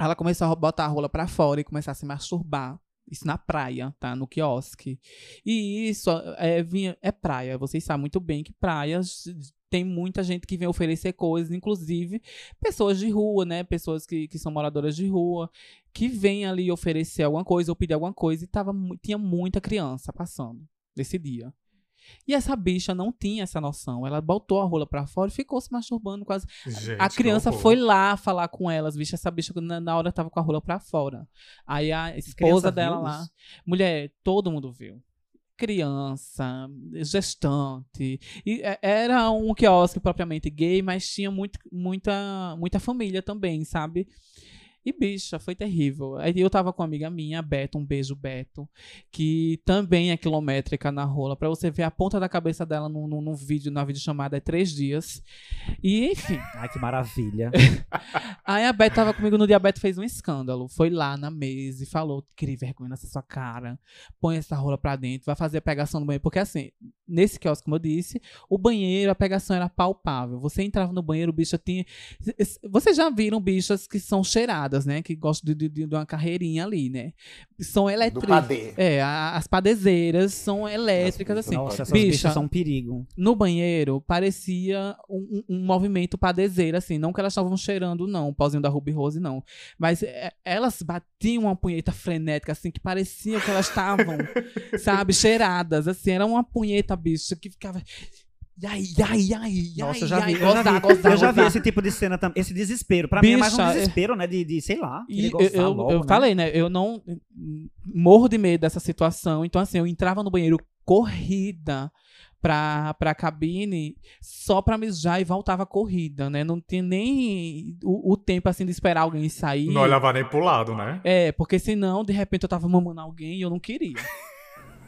Ela começou a botar a rola pra fora e começar a se masturbar. Isso na praia, tá? No quiosque. E isso é, vinha, é praia. Vocês sabem muito bem que praias tem muita gente que vem oferecer coisas, inclusive pessoas de rua, né? Pessoas que, que são moradoras de rua, que vêm ali oferecer alguma coisa ou pedir alguma coisa. E tava, tinha muita criança passando nesse dia. E essa bicha não tinha essa noção. Ela botou a rola pra fora e ficou se masturbando quase. Gente, A criança foi lá falar com elas, bicha. Essa bicha na, na hora tava com a rola pra fora. Aí a esposa viu dela lá. isso? Mulher, todo mundo viu. Criança, gestante. E é- era um quiosque propriamente gay, mas tinha muito, muita, muita família também, sabe? E, bicha, foi terrível. Aí eu tava com uma amiga minha, Beto, um beijo, Beto, que também é quilométrica na rola, pra você ver a ponta da cabeça dela no, no, vídeo, na videochamada, é três dias. E, enfim. <laughs> Ai, que maravilha. Aí a Beth tava comigo no dia, a Beth fez um escândalo. Foi lá na mesa e falou: cria vergonha nessa sua cara, põe essa rola pra dentro, vai fazer a pegação no banheiro. Porque assim, nesse quiosque, como eu disse, o banheiro, a pegação era palpável. Você entrava no banheiro, o bicho tinha. Vocês já viram bichas que são cheiradas, né? Que gostam de, de, de uma carreirinha ali, né? São Do elétricas. É, a- as padezeiras são elétricas, assim. Nossa, essas Bicha, bichas são um perigo. no banheiro parecia um, um- um movimento padezeiro, assim. Não que elas estavam cheirando, não, o pauzinho da Ruby Rose, não. Mas é, elas batiam uma punheta frenética, assim, que parecia que elas estavam, <laughs> sabe, cheiradas, assim. Era uma punheta, bicho, que ficava. Ai, ai, ai, Nossa, ai, eu já vi, ai, eu já vi, gozar, eu já vi esse tipo de cena também. Esse desespero. Pra mim é mais um Bicha, é- desespero, né? De, de sei lá. E eu, eu, logo, eu né? falei, né? Eu não morro de medo dessa situação. Então, assim, eu entrava no banheiro corrida pra, pra cabine só pra mijar e voltava corrida, né? Não tinha nem o, o tempo, assim, de esperar alguém sair. Não olhava nem pro lado, né? É, porque senão, de repente, eu tava mamando alguém e eu não queria. <laughs>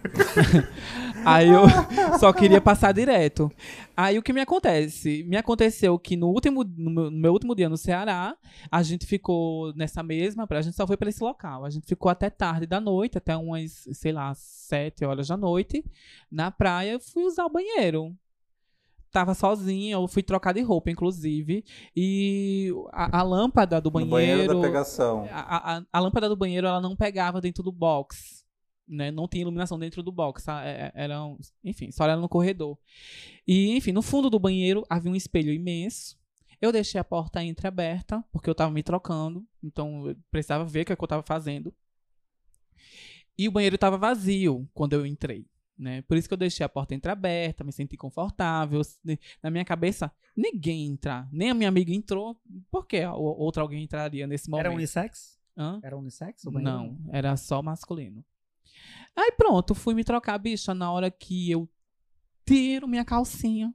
<laughs> Aí eu só queria passar direto. Aí o que me acontece? Me aconteceu que no último, no meu, no meu último dia no Ceará, a gente ficou nessa mesma, a gente só foi para esse local. A gente ficou até tarde da noite, até umas, sei lá, sete horas da noite, na praia. Eu fui usar o banheiro. Tava sozinha, eu fui trocar de roupa, inclusive. E a, a lâmpada do No banheiro banheiro. da pegação. A, a, a lâmpada do banheiro ela não pegava dentro do box. Né? Não tinha iluminação dentro do box. tá? É- é- Era, um- enfim, só era no corredor. E, enfim, no fundo do banheiro havia um espelho imenso. Eu deixei a porta entreaberta, porque eu tava me trocando. Então eu precisava ver o que, é que eu tava fazendo. E o banheiro tava vazio quando eu entrei. Né? Por isso que eu deixei a porta entreaberta, me senti confortável. Na minha cabeça, ninguém entrar. Nem a minha amiga entrou. Por que outra alguém entraria nesse momento? Era unissex? Hã? Era unissex? Não, era só masculino. Aí pronto, fui me trocar, bicha, na hora que eu tiro minha calcinha.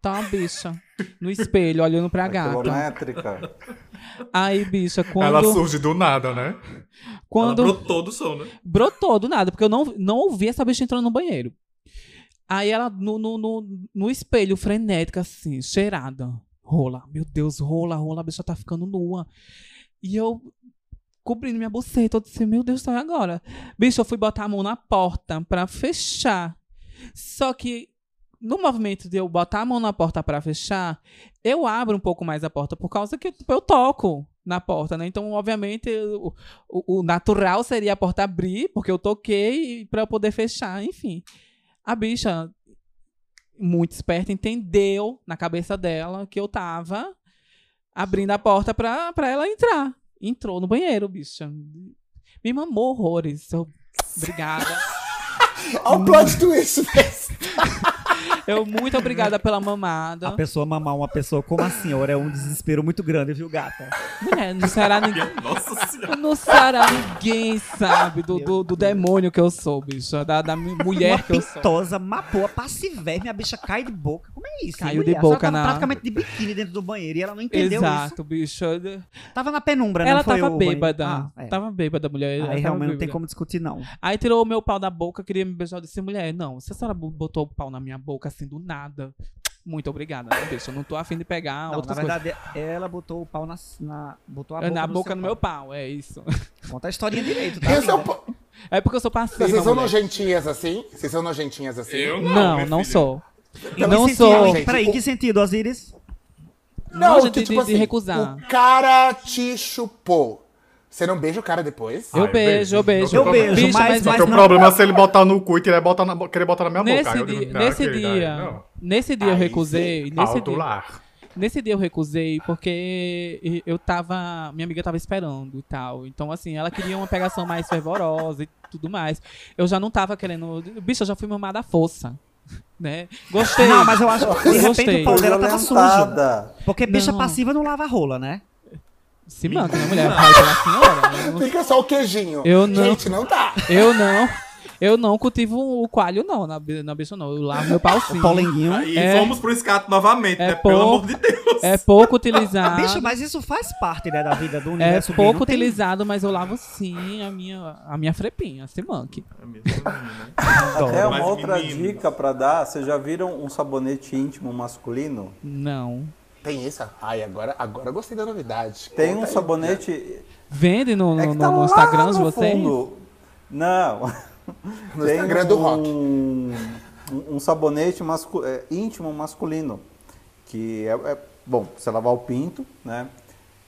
Tá, bicha, no espelho, olhando pra A gata. quilométrica. Aí, bicha, quando, Ela surge do nada, né? quando Ela brotou do som, né? brotou do nada, porque eu não, não ouvi essa bicha entrando no banheiro. Aí ela, no, no, no, no espelho, frenética, assim, cheirada. Rola, meu Deus, rola, rola, a bicha tá ficando nua. E eu cobrindo minha buceta, eu disse, meu Deus, tá agora. Bicho, eu fui botar a mão na porta pra fechar. Só que no movimento de eu botar a mão na porta pra fechar, eu abro um pouco mais a porta por causa que tipo, eu toco na porta, né? Então, obviamente, o, o- natural seria a porta abrir, porque eu toquei pra eu poder fechar, enfim. A bicha, muito esperta, entendeu na cabeça dela que eu tava abrindo a porta pra ela entrar. Entrou no banheiro, bicha. Me mamou horrores. Eu- Obrigada. <laughs> Olha o plot twist desse. <laughs> Eu muito obrigada pela mamada. A pessoa mamar uma pessoa como a senhora é um desespero muito grande, viu, gata? Mulher, no Ceará ninguém. Nossa senhora. No Ceará ninguém sabe do, do, do demônio que eu sou, bicho. Da, da mulher uma que eu sou. pitosa, mapoa, passivé, a bicha cai de boca. Como é isso? Caiu mulher? de boca na- praticamente de biquíni dentro do banheiro e ela não entendeu Exato, bicho. isso. Tava na penumbra, não Ela foi tava bêbada. Ah, é. Tava bêbada, mulher. Aí realmente não tem como discutir, não. Aí tirou o meu pau da boca, queria me beijar. Eu disse, mulher, não, se a senhora botou o pau na minha boca assim do nada, muito obrigada, né, bicho? Eu não tô afim de pegar Não, na verdade, ela botou o pau na. na botou a coisas. boca Na no boca no pau. meu pau, é isso. Conta a historinha direito, tá? Esse é o É porque eu sou passiva, Vocês são mulher. nojentinhas assim? Vocês são nojentinhas assim? Eu não, Não, não sou. Não, não sou. gente. Peraí, O- que sentido, Osiris? Não, Nojo que de- tipo de- de assim, recusar. o cara te chupou. Você não beija o cara depois? Eu Ai, beijo, eu beijo. Eu beijo, Bicha, mas- mas o não- problema é se ele botar no cu e querer botar na, querer botar na minha boca. Nesse eu dia, nesse dia, não. nesse dia eu Aí recusei, sim. nesse dia, lar. nesse dia eu recusei porque eu tava, minha amiga tava esperando e tal. Então assim, ela queria uma pegação mais fervorosa e tudo mais. Eu já não tava querendo, bicho, eu já fui mamada à força, <laughs> né? Gostei. Não, mas eu acho que de repente Gostei. o pau dela tava sujo. Porque bicha Não. passiva não lava rola, né? Se manca, né, <laughs> mulher? Vai pela senhora. Eu <laughs> não- Fica só o queijinho. Eu não. Gente, não dá. Eu não, eu não cultivo o coalho não, na, na bicha não. Eu lavo meu pau sim. O polenguinho. Aí É. vamos pro escato novamente, É né? pouco. Pelo amor de Deus. É pouco utilizado. <laughs> Bicho, mas isso faz parte, né, da vida do É universo gay, pouco não tem- utilizado, mas eu lavo sim a minha, a minha frepinha, se manque. É mesmo, né? Até uma Mas, outra meninos. dica pra dar, vocês já viram um sabonete íntimo masculino? Não. Tem isso? Ai, agora, agora eu gostei da novidade. Tem Conta um aí. sabonete. Vende no, no, É no- tá <laughs> no Instagram no vocês? fundo. Não. No Tem Instagram do rock. um, um, um sabonete mascu- é, íntimo masculino. Que é, é- Bom, você lavar o pinto, né?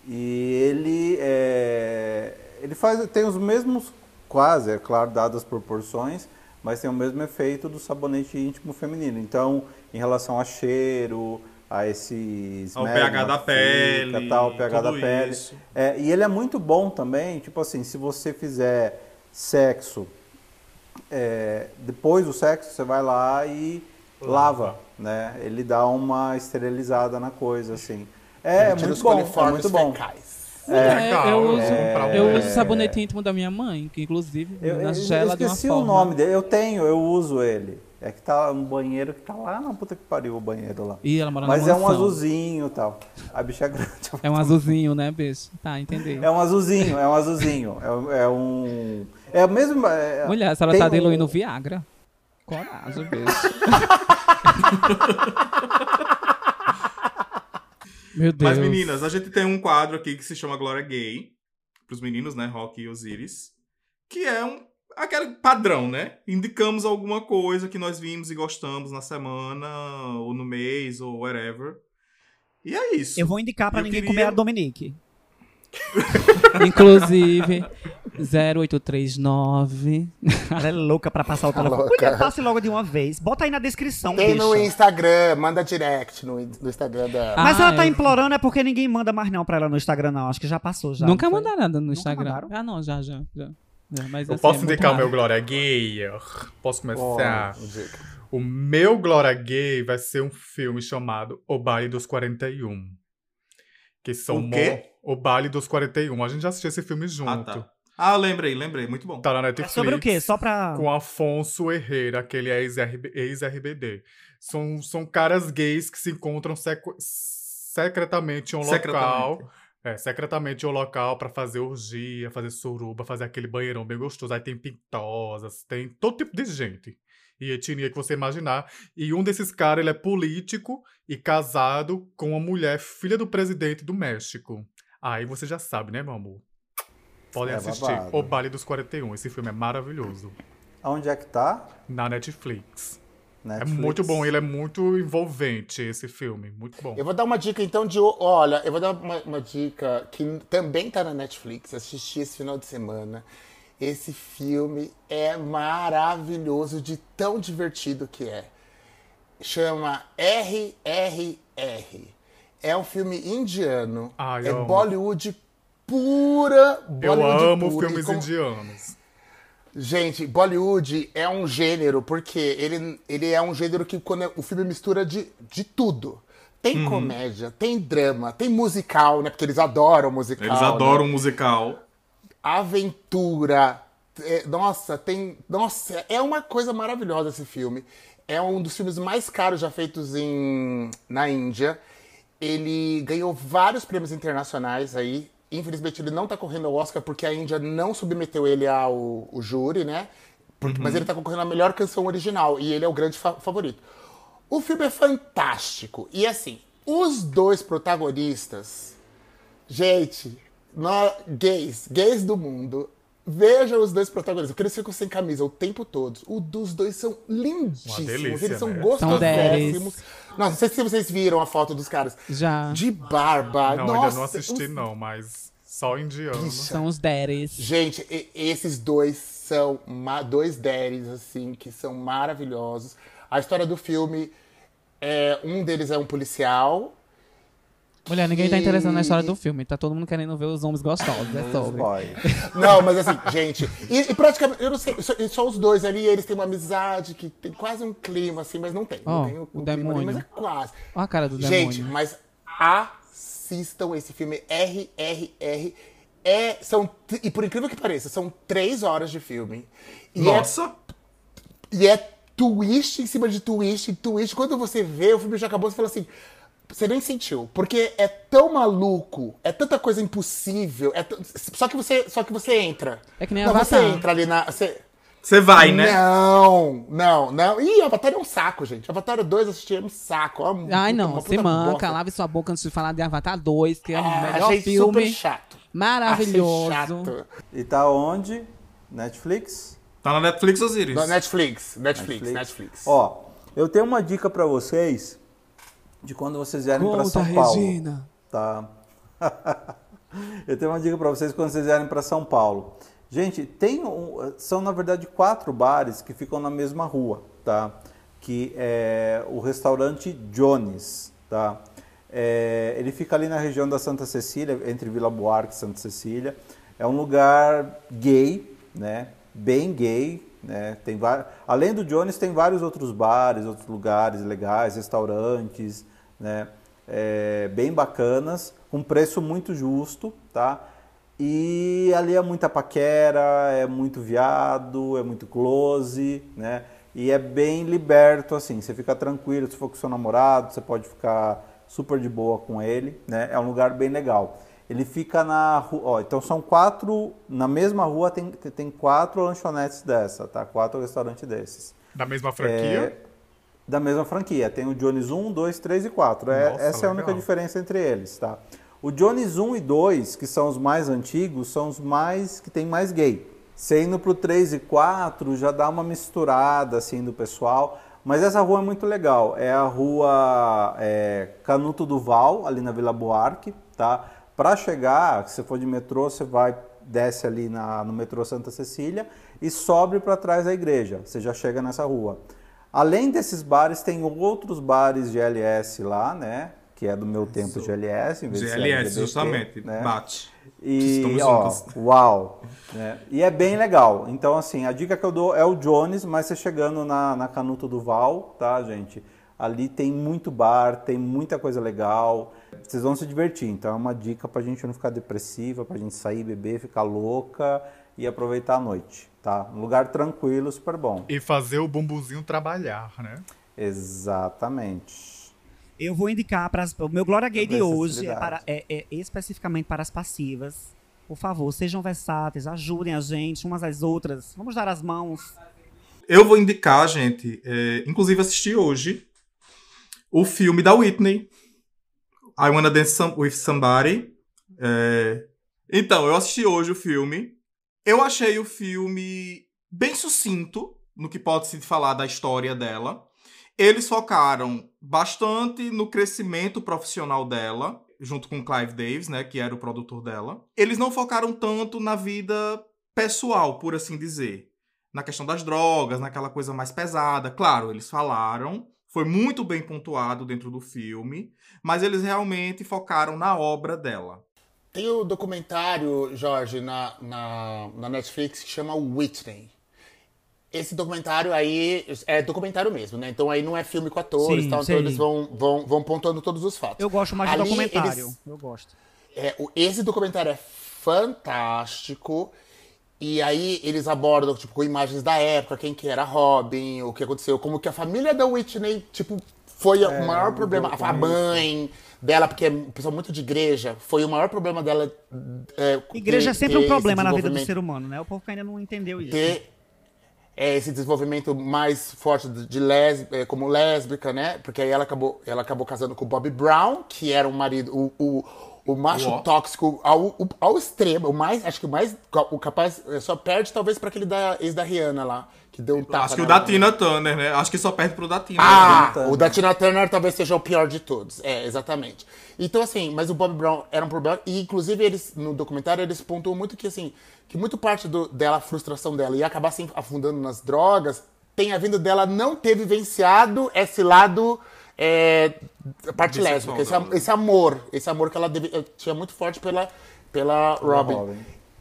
E ele é, Ele faz. Tem os mesmos. Quase, é claro, dadas as proporções, mas tem o mesmo efeito do sabonete íntimo feminino. Então, em relação a cheiro, a esse Ao pH da que pele, fica, tal, pH da pele. isso. É, e ele é muito bom também, tipo assim, se você fizer sexo, é, depois do sexo você vai lá e lava, né? Ele dá uma esterilizada na coisa, assim. É, tira muito bom, é muito bom. fecais. É, legal, eu eu uso, vou comprar um eu uso sabonete íntimo da minha mãe, que inclusive Eu, eu, na eu gela de uma esqueci forma. o nome dele, eu tenho, eu uso ele. É que tá um banheiro que tá lá na puta que pariu o banheiro lá. Ih, ela mora Mas é um azulzinho e tal. A bicha é grande. É um azulzinho, né, bicho? Tá, entendeu. É um azulzinho, é um azulzinho. É, é um. É o mesmo. é- Mulher, a senhora tem tá um- diluindo Viagra. Coragem, bicho. <laughs> Meu Deus. Mas, meninas, a gente tem um quadro aqui que se chama Glória Gay. Pros meninos, né? Rock e Osiris. Que é um. Aquele padrão, né? Indicamos alguma coisa que nós vimos e gostamos na semana, ou no mês, ou whatever. E é isso. Eu vou indicar pra Eu ninguém queria- comer a Dominique. <laughs> Inclusive, 0839. Ela é louca pra passar o telefone. Mulher, passe logo de uma vez. Bota aí na descrição, Tem no bicha. Instagram, manda direct no, no Instagram da. Ah, Mas ela tá eu- implorando é porque ninguém manda mais não pra ela no Instagram, não. Acho que já passou já. Nunca mandaram nada no Instagram. mandaram? Ah, não, já, já. já. Mas, Eu assim, posso é indicar o meu Glória Gay? Posso começar? Dica. O meu Glória Gay vai ser um filme chamado O Baile dos 41. Que são O quê? mo- O Baile dos 41. A gente já assistiu esse filme junto. Ah, tá. Ah, lembrei, lembrei. Muito bom. Tá na É Netflix. sobre o quê? Só pra... Com Afonso Herrera, aquele ex-RB ex-RBD. São, são caras gays que se encontram secu- secretamente em um local. É, secretamente um local pra fazer orgia, fazer suruba, fazer aquele banheirão bem gostoso. Aí tem pintosas, tem todo tipo de gente. E etnia que você imaginar. E um desses caras, ele é político e casado com uma mulher, filha do presidente do México. Aí você já sabe, né, meu amor? Podem É assistir babado. O Baile dos 41. Esse filme é maravilhoso. Aonde é que tá? Na Netflix. É Netflix. muito bom, ele é muito envolvente, esse filme. Muito bom. Eu vou dar uma dica então de. Olha, eu vou dar uma, uma dica que também tá na Netflix. Assisti esse final de semana. Esse filme é maravilhoso de tão divertido que é. Chama RRR. É um filme indiano. Ai, é amo. Bollywood pura. Eu Bollywood amo pura. Filmes como- indianos. Gente, Bollywood é um gênero, porque ele, ele é um gênero que quando o filme mistura de, de tudo. Tem comédia, tem drama, tem musical, né? Porque eles adoram musical. Eles né? adoram musical. aventura. É, nossa, tem. Nossa, é uma coisa maravilhosa esse filme. É um dos filmes mais caros já feitos em, na Índia. Ele ganhou vários prêmios internacionais aí. Infelizmente, ele não tá correndo ao Oscar porque a Índia não submeteu ele ao, ao júri, né? Porque- Mas ele tá concorrendo à melhor canção original e ele é o grande fa- favorito. O filme é fantástico. E assim, os dois protagonistas Gente, nó- gays, gays do mundo, vejam os dois protagonistas, porque eles ficam sem camisa o tempo todo. Os dos dois são lindíssimos, Uma delícia, eles são né? gostosíssimos. Nossa, não sei se vocês viram a foto dos caras. Já. De barba. Não, Nossa, ainda não assisti, os- não, mas só indiano. Bicha. São os daddies. Gente, esses dois são dois deres, assim, que são maravilhosos. A história do filme é um deles é um policial. Mulher, ninguém tá interessado na história do filme. Tá todo mundo querendo ver os homens gostosos. É sobre. <laughs> Não, mas assim, gente. E, e praticamente, eu não sei, só, só os dois ali, eles têm uma amizade que tem quase um clima, assim, mas não tem. Ó, não tem o clima ali, demônio. mas é quase. Olha a cara do Gente, demônio. mas assistam esse filme RRR. É, são, e por incrível que pareça, são três horas de filme. E é Nossa! e é twist em cima de twist, twist. Quando você vê, o filme já acabou, você fala assim. Você nem sentiu. Porque é tão maluco, é tanta coisa impossível. É t- só, que você, só que você entra. É que nem não, você Avatar. entra ali na. Você... Você vai, né? Não, não, não. Ih, Avatar é um saco, gente. Avatar 2 eu assisti é um saco. É uma Ai, não, puta manca, bosta. lave sua boca antes de falar de Avatar 2, que é o Ah, melhor achei super filme. chato. Maravilhoso. Achei chato. E tá onde? Netflix? Tá na Netflix, Osiris? No Netflix, Netflix, Netflix. Ó, eu tenho uma dica pra vocês de quando vocês vierem Conta, São Paulo. Regina. Tá. <laughs> eu tenho uma dica pra vocês quando vocês vierem pra São Paulo. Gente, tem um- são na verdade quatro bares que ficam na mesma rua, tá? Que é o restaurante Jones, tá? É, ele fica ali na região da Santa Cecília, entre Vila Buarque e Santa Cecília. É um lugar gay, né? Bem gay, né? Tem Além do Jones, tem vários outros bares, outros lugares legais, restaurantes, né? É, bem bacanas, com preço muito justo, tá? E ali é muita paquera, é muito viado, é muito close, né? E é bem liberto, assim. Você fica tranquilo, se for com seu namorado, você pode ficar super de boa com ele, né? É um lugar bem legal. Ele fica na rua, ó, então são quatro, na mesma rua tem, tem quatro lanchonetes dessa, tá? Quatro restaurantes desses. Da mesma franquia? É, da mesma franquia. Tem o Jones 1, 2, 3 e 4. É, Nossa, essa é a única legal. diferença entre eles, tá? O Jones 1 e 2, que são os mais antigos, são os mais que tem mais gay. Você indo pro 3 e 4, já dá uma misturada assim do pessoal. Mas essa rua é muito legal. É a rua é, Canuto do Val, ali na Vila Buarque, tá? Para chegar, se você for de metrô, você vai desce ali na, no metrô Santa Cecília e sobe para trás da igreja. Você já chega nessa rua. Além desses bares, tem outros bares GLS lá, né? Que é do meu tempo GLS, em vez de GLS, LGBT, justamente. né? Bate. E, Estamos ó, juntos. uau! né? E é bem legal. Então, assim, a dica que eu dou é o Jones, mas você chegando na, na Canuto do Val, tá, gente? Ali tem muito bar, tem muita coisa legal. Vocês vão se divertir. Então, é uma dica pra gente não ficar depressiva, pra gente sair, beber, ficar louca e aproveitar a noite, tá? Um lugar tranquilo, super bom. E fazer o bumbuzinho trabalhar, né? Exatamente. Eu vou indicar para o meu Glória Gay de Sobre hoje é, para- é- é especificamente para as passivas. Por favor, sejam versáteis, ajudem a gente umas às outras. Vamos dar as mãos. Eu vou indicar, gente, é, inclusive assisti hoje, o filme da Whitney, I Wanna Dance Some- With Somebody. É, Então, eu assisti hoje o filme. Eu achei o filme bem sucinto no que pode se falar da história dela. Eles focaram bastante no crescimento profissional dela, junto com Clive Davis, né, que era o produtor dela. Eles não focaram tanto na vida pessoal, por assim dizer. Na questão das drogas, naquela coisa mais pesada. Claro, eles falaram, foi muito bem pontuado dentro do filme, mas eles realmente focaram na obra dela. Tem o documentário, Jorge, na, na, na Netflix que chama Whitney. Esse documentário aí é documentário mesmo, né? Então aí não é filme com atores, Sim, tal, então eles vão, vão, vão pontuando todos os fatos. Eu gosto mais Ali, documentário. eles- Eu gosto. É, o- esse documentário é fantástico. E aí eles abordam, tipo, com imagens da época, quem que era Robin, o que aconteceu, como que a família da Whitney, tipo, foi o maior problema. A, mãe dela, porque é uma pessoa muito de igreja, foi o maior problema dela. É, Igreja é sempre um problema na vida do ser humano, né? O povo ainda não entendeu isso. ter é, esse desenvolvimento mais forte de, de lés- é, como lésbica, né? Porque aí ela acabou, ela acabou casando com o Bobby Brown, que era um marido, o, o, o macho Uó. tóxico ao, o- ao extremo, o mais, acho que o mais, o capaz, é, só perde talvez para aquele da ex da Rihanna lá, que deu um tapa Acho que o da Tina Turner, né? Acho que só perde pro da Tina. Ah, Turner. o da Tina Turner talvez seja o pior de todos. É, exatamente. Então, assim, mas o Bob Brown era um problema. E, inclusive, eles, no documentário, eles pontuam muito que, assim, que muito parte do, dela, a frustração dela e acabar se afundando nas drogas, tem a vindo dela não ter vivenciado esse lado. É, parte lésbica, esse, am- esse amor, esse amor que ela deve- eh, tinha muito forte pela, pela Robin. Robin.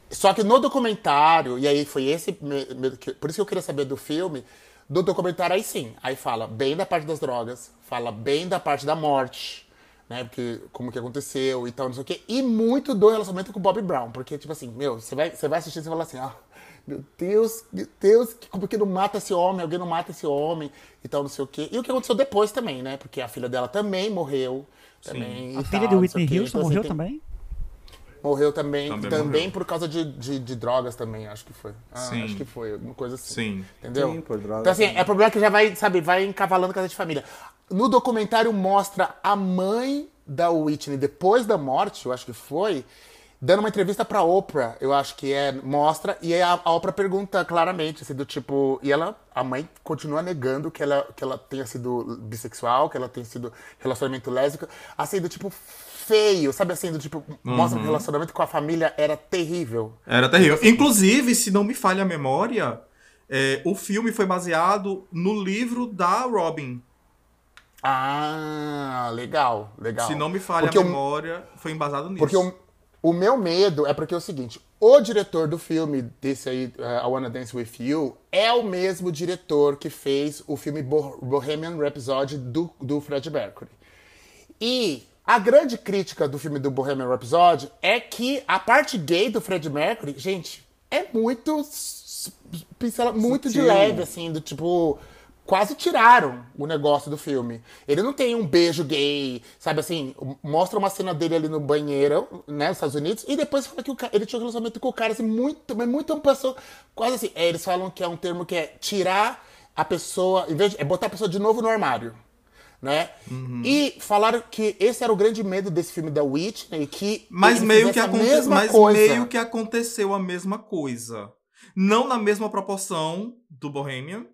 Só que no documentário, e aí foi esse. Por isso que eu queria saber do filme. Do documentário, aí sim. Aí fala bem da parte das drogas, fala bem da parte da morte, né? Porque como que aconteceu e tal, não sei o quê. E muito do relacionamento com o Bob Brown. Porque, tipo assim, meu, você vai, você vai assistir e você fala assim, ah, meu Deus, meu Deus, como que não mata esse homem? Alguém não mata esse homem e tal, não sei o quê. E o que aconteceu depois também, né? Porque a filha dela também morreu. Também, A filha tal, de Whitney. Houston Então, assim, morreu tem- também? Morreu também, Também também, morreu. por causa de, de, de drogas também, acho que foi. Ah, Sim. Acho que foi, alguma coisa assim. Sim. Entendeu? Sim, por drogas Então, assim, também. é problema que já vai, sabe, vai encavalando casa de família. No documentário mostra a mãe da Whitney, depois da morte, eu acho que foi, dando uma entrevista pra Oprah, eu acho que é, mostra, e aí a, a Oprah pergunta claramente, assim, do tipo, e ela, a mãe continua negando que ela, que ela tenha sido bissexual, que ela tenha sido relacionamento lésbico, assim, do tipo, feio, sabe assim, do tipo, mostra que o relacionamento com a família era terrível. Era terrível. Inclusive, se não me falha a memória, é, o filme foi baseado no livro da Robin. Ah, legal, legal. Se não me falha Porque a memória, foi embasado nisso. Porque o, o meu medo é porque é o seguinte: o diretor do filme, desse aí, uh, I Wanna Dance With You, é o mesmo diretor que fez o filme Bo- Bohemian Rhapsody do, do Fred Mercury. E a grande crítica do filme do Bohemian Rhapsody é que a parte gay do Fred Mercury, gente, é muito. pincela muito de leve, assim, do tipo. Quase tiraram o negócio do filme. Ele não tem um beijo gay, sabe assim? Mostra uma cena dele ali no banheiro, né, nos Estados Unidos, e depois fala que o ca- ele tinha um relacionamento com o cara, assim, muito, mas muito uma pessoa. Quase assim. é, eles falam que é um termo que é tirar a pessoa, em vez de, é botar a pessoa de novo no armário né? Uhum. E falaram que esse era o grande medo desse filme da Whitney, que Mas meio que, mesma mas coisa. meio que aconteceu a mesma coisa. Não na mesma proporção do Bohemian,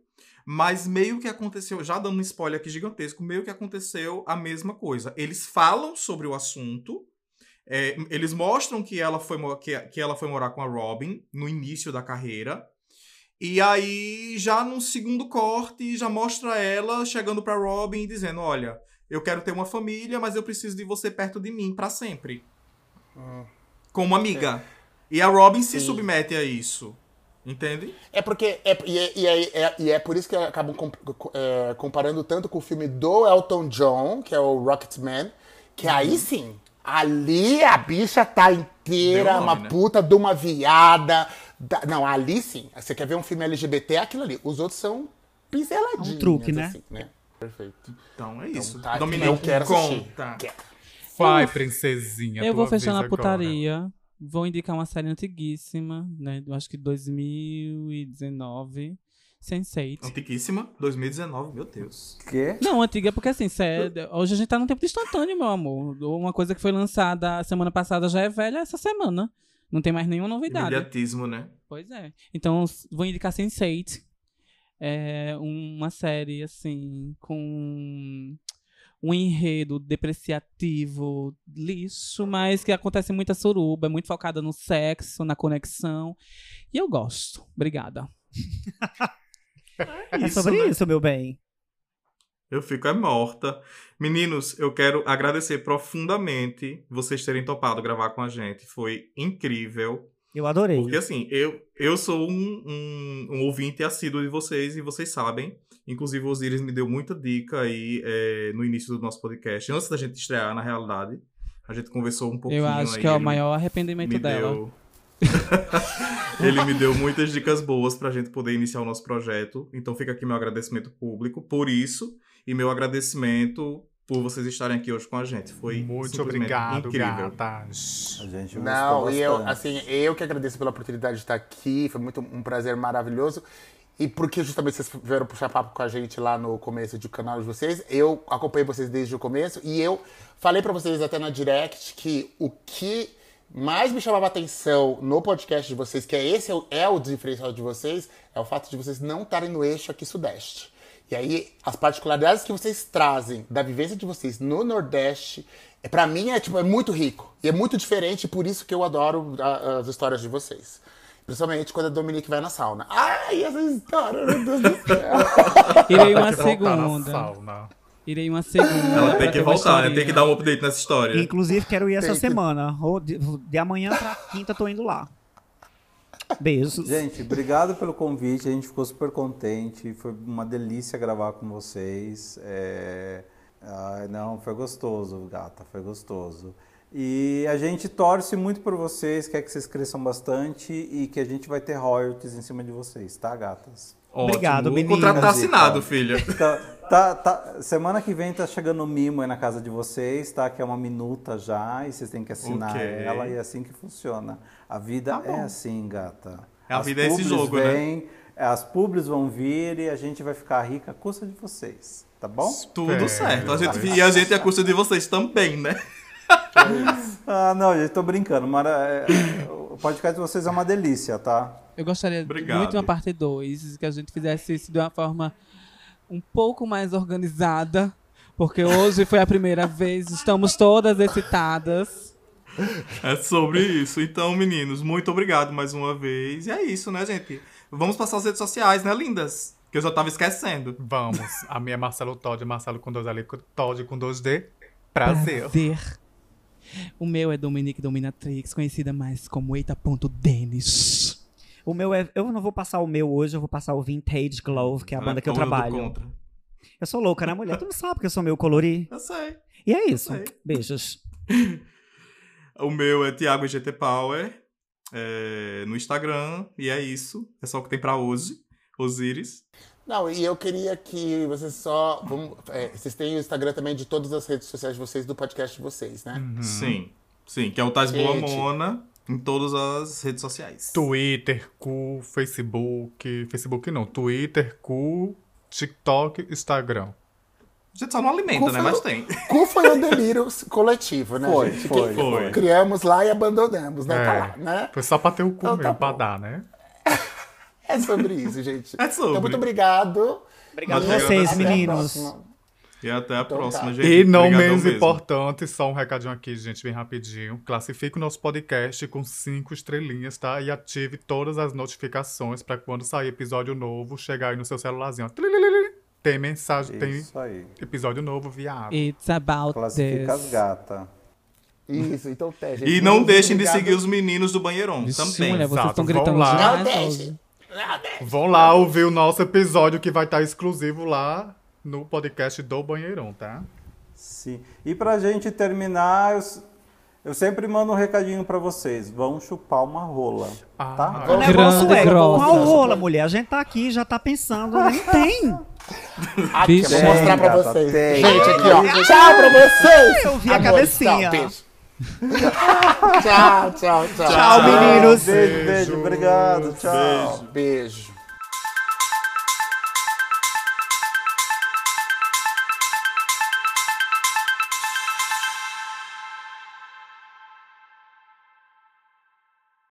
mas meio que aconteceu, já dando um spoiler aqui gigantesco, meio que aconteceu a mesma coisa. Eles falam sobre o assunto, é, eles mostram que ela, foi, que, que ela foi morar com a Robin no início da carreira. E aí, já num segundo corte, já mostra ela chegando pra Robin e dizendo: Olha, eu quero ter uma família, mas eu preciso de você perto de mim pra sempre. Como amiga. E a Robin se Sim. submete a isso. Entende? É porque. É, e, é, e, é, é- e é por isso que acabam com- é, comparando tanto com o filme do Elton John, que é o Rocketman, que Uhum. aí sim. Ali a bicha tá inteira, nome, uma né? puta de uma viada. Da- não, ali sim. Você quer ver um filme LGBT, é aquilo ali. Os outros são pinceladinhos. É um truque, né? assim, né? Perfeito. Então é isso. Tá, Dominique, eu quero conta. Quero. Vai, princesinha. Eu vou fechar na agora. putaria. Vou indicar uma série antiguíssima, né? Eu acho que 2019. Sense8. Antiquíssima, 2019, meu Deus. Quê? Não, antiga porque assim, cê- hoje a gente tá num tempo de instantâneo, meu amor. Uma coisa que foi lançada semana passada já é velha essa semana. Não tem mais nenhuma novidade. Imediatismo, né? Pois é. Então, vou indicar Sense8. é, uma série assim com um enredo depreciativo, lixo, mas que acontece muita suruba, é muito focada no sexo, na conexão. E eu gosto. Obrigada. <laughs> É sobre né? isso, meu bem. Eu fico é morta. Meninos, eu quero agradecer profundamente vocês terem topado gravar com a gente. Foi incrível. Eu adorei. Porque assim, eu, eu sou um, um, um ouvinte assíduo de vocês e vocês sabem. Inclusive, o Osiris me deu muita dica aí é, no início do nosso podcast. Antes da gente estrear, na realidade. A gente conversou um pouquinho Eu acho aí, que é o ele maior arrependimento me dela. deu... <laughs> ele me deu muitas dicas boas pra gente poder iniciar o nosso projeto. Então fica aqui meu agradecimento público por isso. E meu agradecimento por vocês estarem aqui hoje com a gente. Foi Muito obrigado, incrível. gatas. A gente Não, e eu, assim, eu que agradeço pela oportunidade de estar aqui, foi muito um prazer maravilhoso. E porque justamente vocês vieram puxar papo com a gente lá no começo do canal de vocês, eu acompanhei vocês desde o começo e eu falei pra vocês até na direct que o que mais me chamava atenção no podcast de vocês, que é esse é o, é o diferencial de vocês, é o fato de vocês não estarem no eixo aqui sudeste. E aí, as particularidades que vocês trazem da vivência de vocês no Nordeste, é, para mim é, tipo, é muito rico. E é muito diferente, por isso que eu adoro a- as histórias de vocês. Principalmente quando a Dominique vai na sauna. Ai, essa história, meu Deus do céu. <laughs> Irei uma que segunda. Irei uma segunda. Ela tem que voltar, né? Tem que dar um update nessa história. Inclusive, quero ir essa Tem que- semana. Ou de, de amanhã pra quinta, tô indo lá. Beijos. Gente, obrigado pelo convite. A gente ficou super contente. Foi uma delícia gravar com vocês. É... Não, foi gostoso, gata. Foi gostoso. E a gente torce muito por vocês, quer que vocês cresçam bastante e que a gente vai ter royalties em cima de vocês, tá, gatas? Ótimo. Obrigado, O meninas. contrato tá assinado, filha. Tá, tá, tá- semana que vem tá chegando o mimo aí na casa de vocês, tá? Que é uma minuta já, e vocês têm que assinar Ok. ela, e é assim que funciona. A vida é assim, gata. A As vida é esse jogo, né? vêm, As publis vão vir e a gente vai ficar rica à custa de vocês, tá bom? Tudo É, certo. A gente, e a gente é a custa de vocês também, né? <laughs> Ah, não, gente, tô brincando. Mara, é, o podcast de vocês é uma delícia, tá? Eu gostaria Obrigado. muito de uma parte 2, que a gente fizesse isso de uma forma um pouco mais organizada, porque hoje foi a primeira <laughs> vez, estamos todas excitadas. É sobre isso. Então, meninos, muito obrigado mais uma vez. E é isso, né, gente? Vamos passar as redes sociais, né, lindas? Que eu já tava esquecendo. Vamos. A minha é Marcelo Todd, Marcelo com dois L, Todd com dois D. Prazer. Prazer. <laughs> O meu é Dominique Dominatrix, conhecida mais como Eita.Denis. O meu é. Eu não vou passar o meu hoje, eu vou passar o Vintage Glove, que é a Ela banda que eu do trabalho. Eu sou louca, né, mulher? Tu não sabe que eu sou meio colori. Eu sei. E é isso. Beijos. <laughs> O meu é Thiago GT Power é, no Instagram. E é isso. É só o que tem pra hoje. Osiris. Não, e eu queria que vocês só. Vamos, é, vocês têm o Instagram também de todas as redes sociais de vocês, do podcast de vocês, né? Sim. Sim, que é o Tais Boa. Mona em todas as redes sociais. Twitter, cu, Facebook. Facebook não. Twitter, cu, TikTok, Instagram. A gente só não alimenta, Qual né? Mas o- tem. Qual foi o delírio coletivo, né, Foi, gente? foi, foi. Criamos lá e abandonamos, né? É. Tá lá, né? Foi só pra ter o cu Então tá mesmo, pra bom. dar, né? É sobre isso, gente. É sobre. Então, muito obrigado. Obrigado a vocês, Até meninos. E até a Então próxima, tá. gente. E não Obrigadão menos mesmo. importante, só um recadinho aqui, gente, bem rapidinho. Classifique o nosso podcast com cinco estrelinhas, tá? E ative todas as notificações pra quando sair episódio novo, chegar aí no seu celularzinho. ó. Tem mensagem, tem Isso aí. episódio novo, viado. It's about Classifica as this. gatas. Isso, então até, gente. E não deixem de seguir os meninos do banheirão Vixe, também. mulher, vocês Exato, estão gritando lá. Não deixem. Vão lá ouvir o nosso episódio que vai estar exclusivo lá no podcast do Banheirão, tá? Sim. E pra gente terminar, eu, eu sempre mando um recadinho pra vocês. Vão chupar uma rola, Ah, tá? O negócio Grande, é, grossa. qual rola, mulher? A gente tá aqui, já tá pensando, nem tem. Aqui, eu vou mostrar pra gata, vocês. tem. Gente, aqui, ó. Tchau pra vocês. Eu vi a cabecinha. Beijo. Tchau, tchau, tchau. Tchau, meninos. Beijo, beijo, Beijo. obrigado, tchau. Beijo.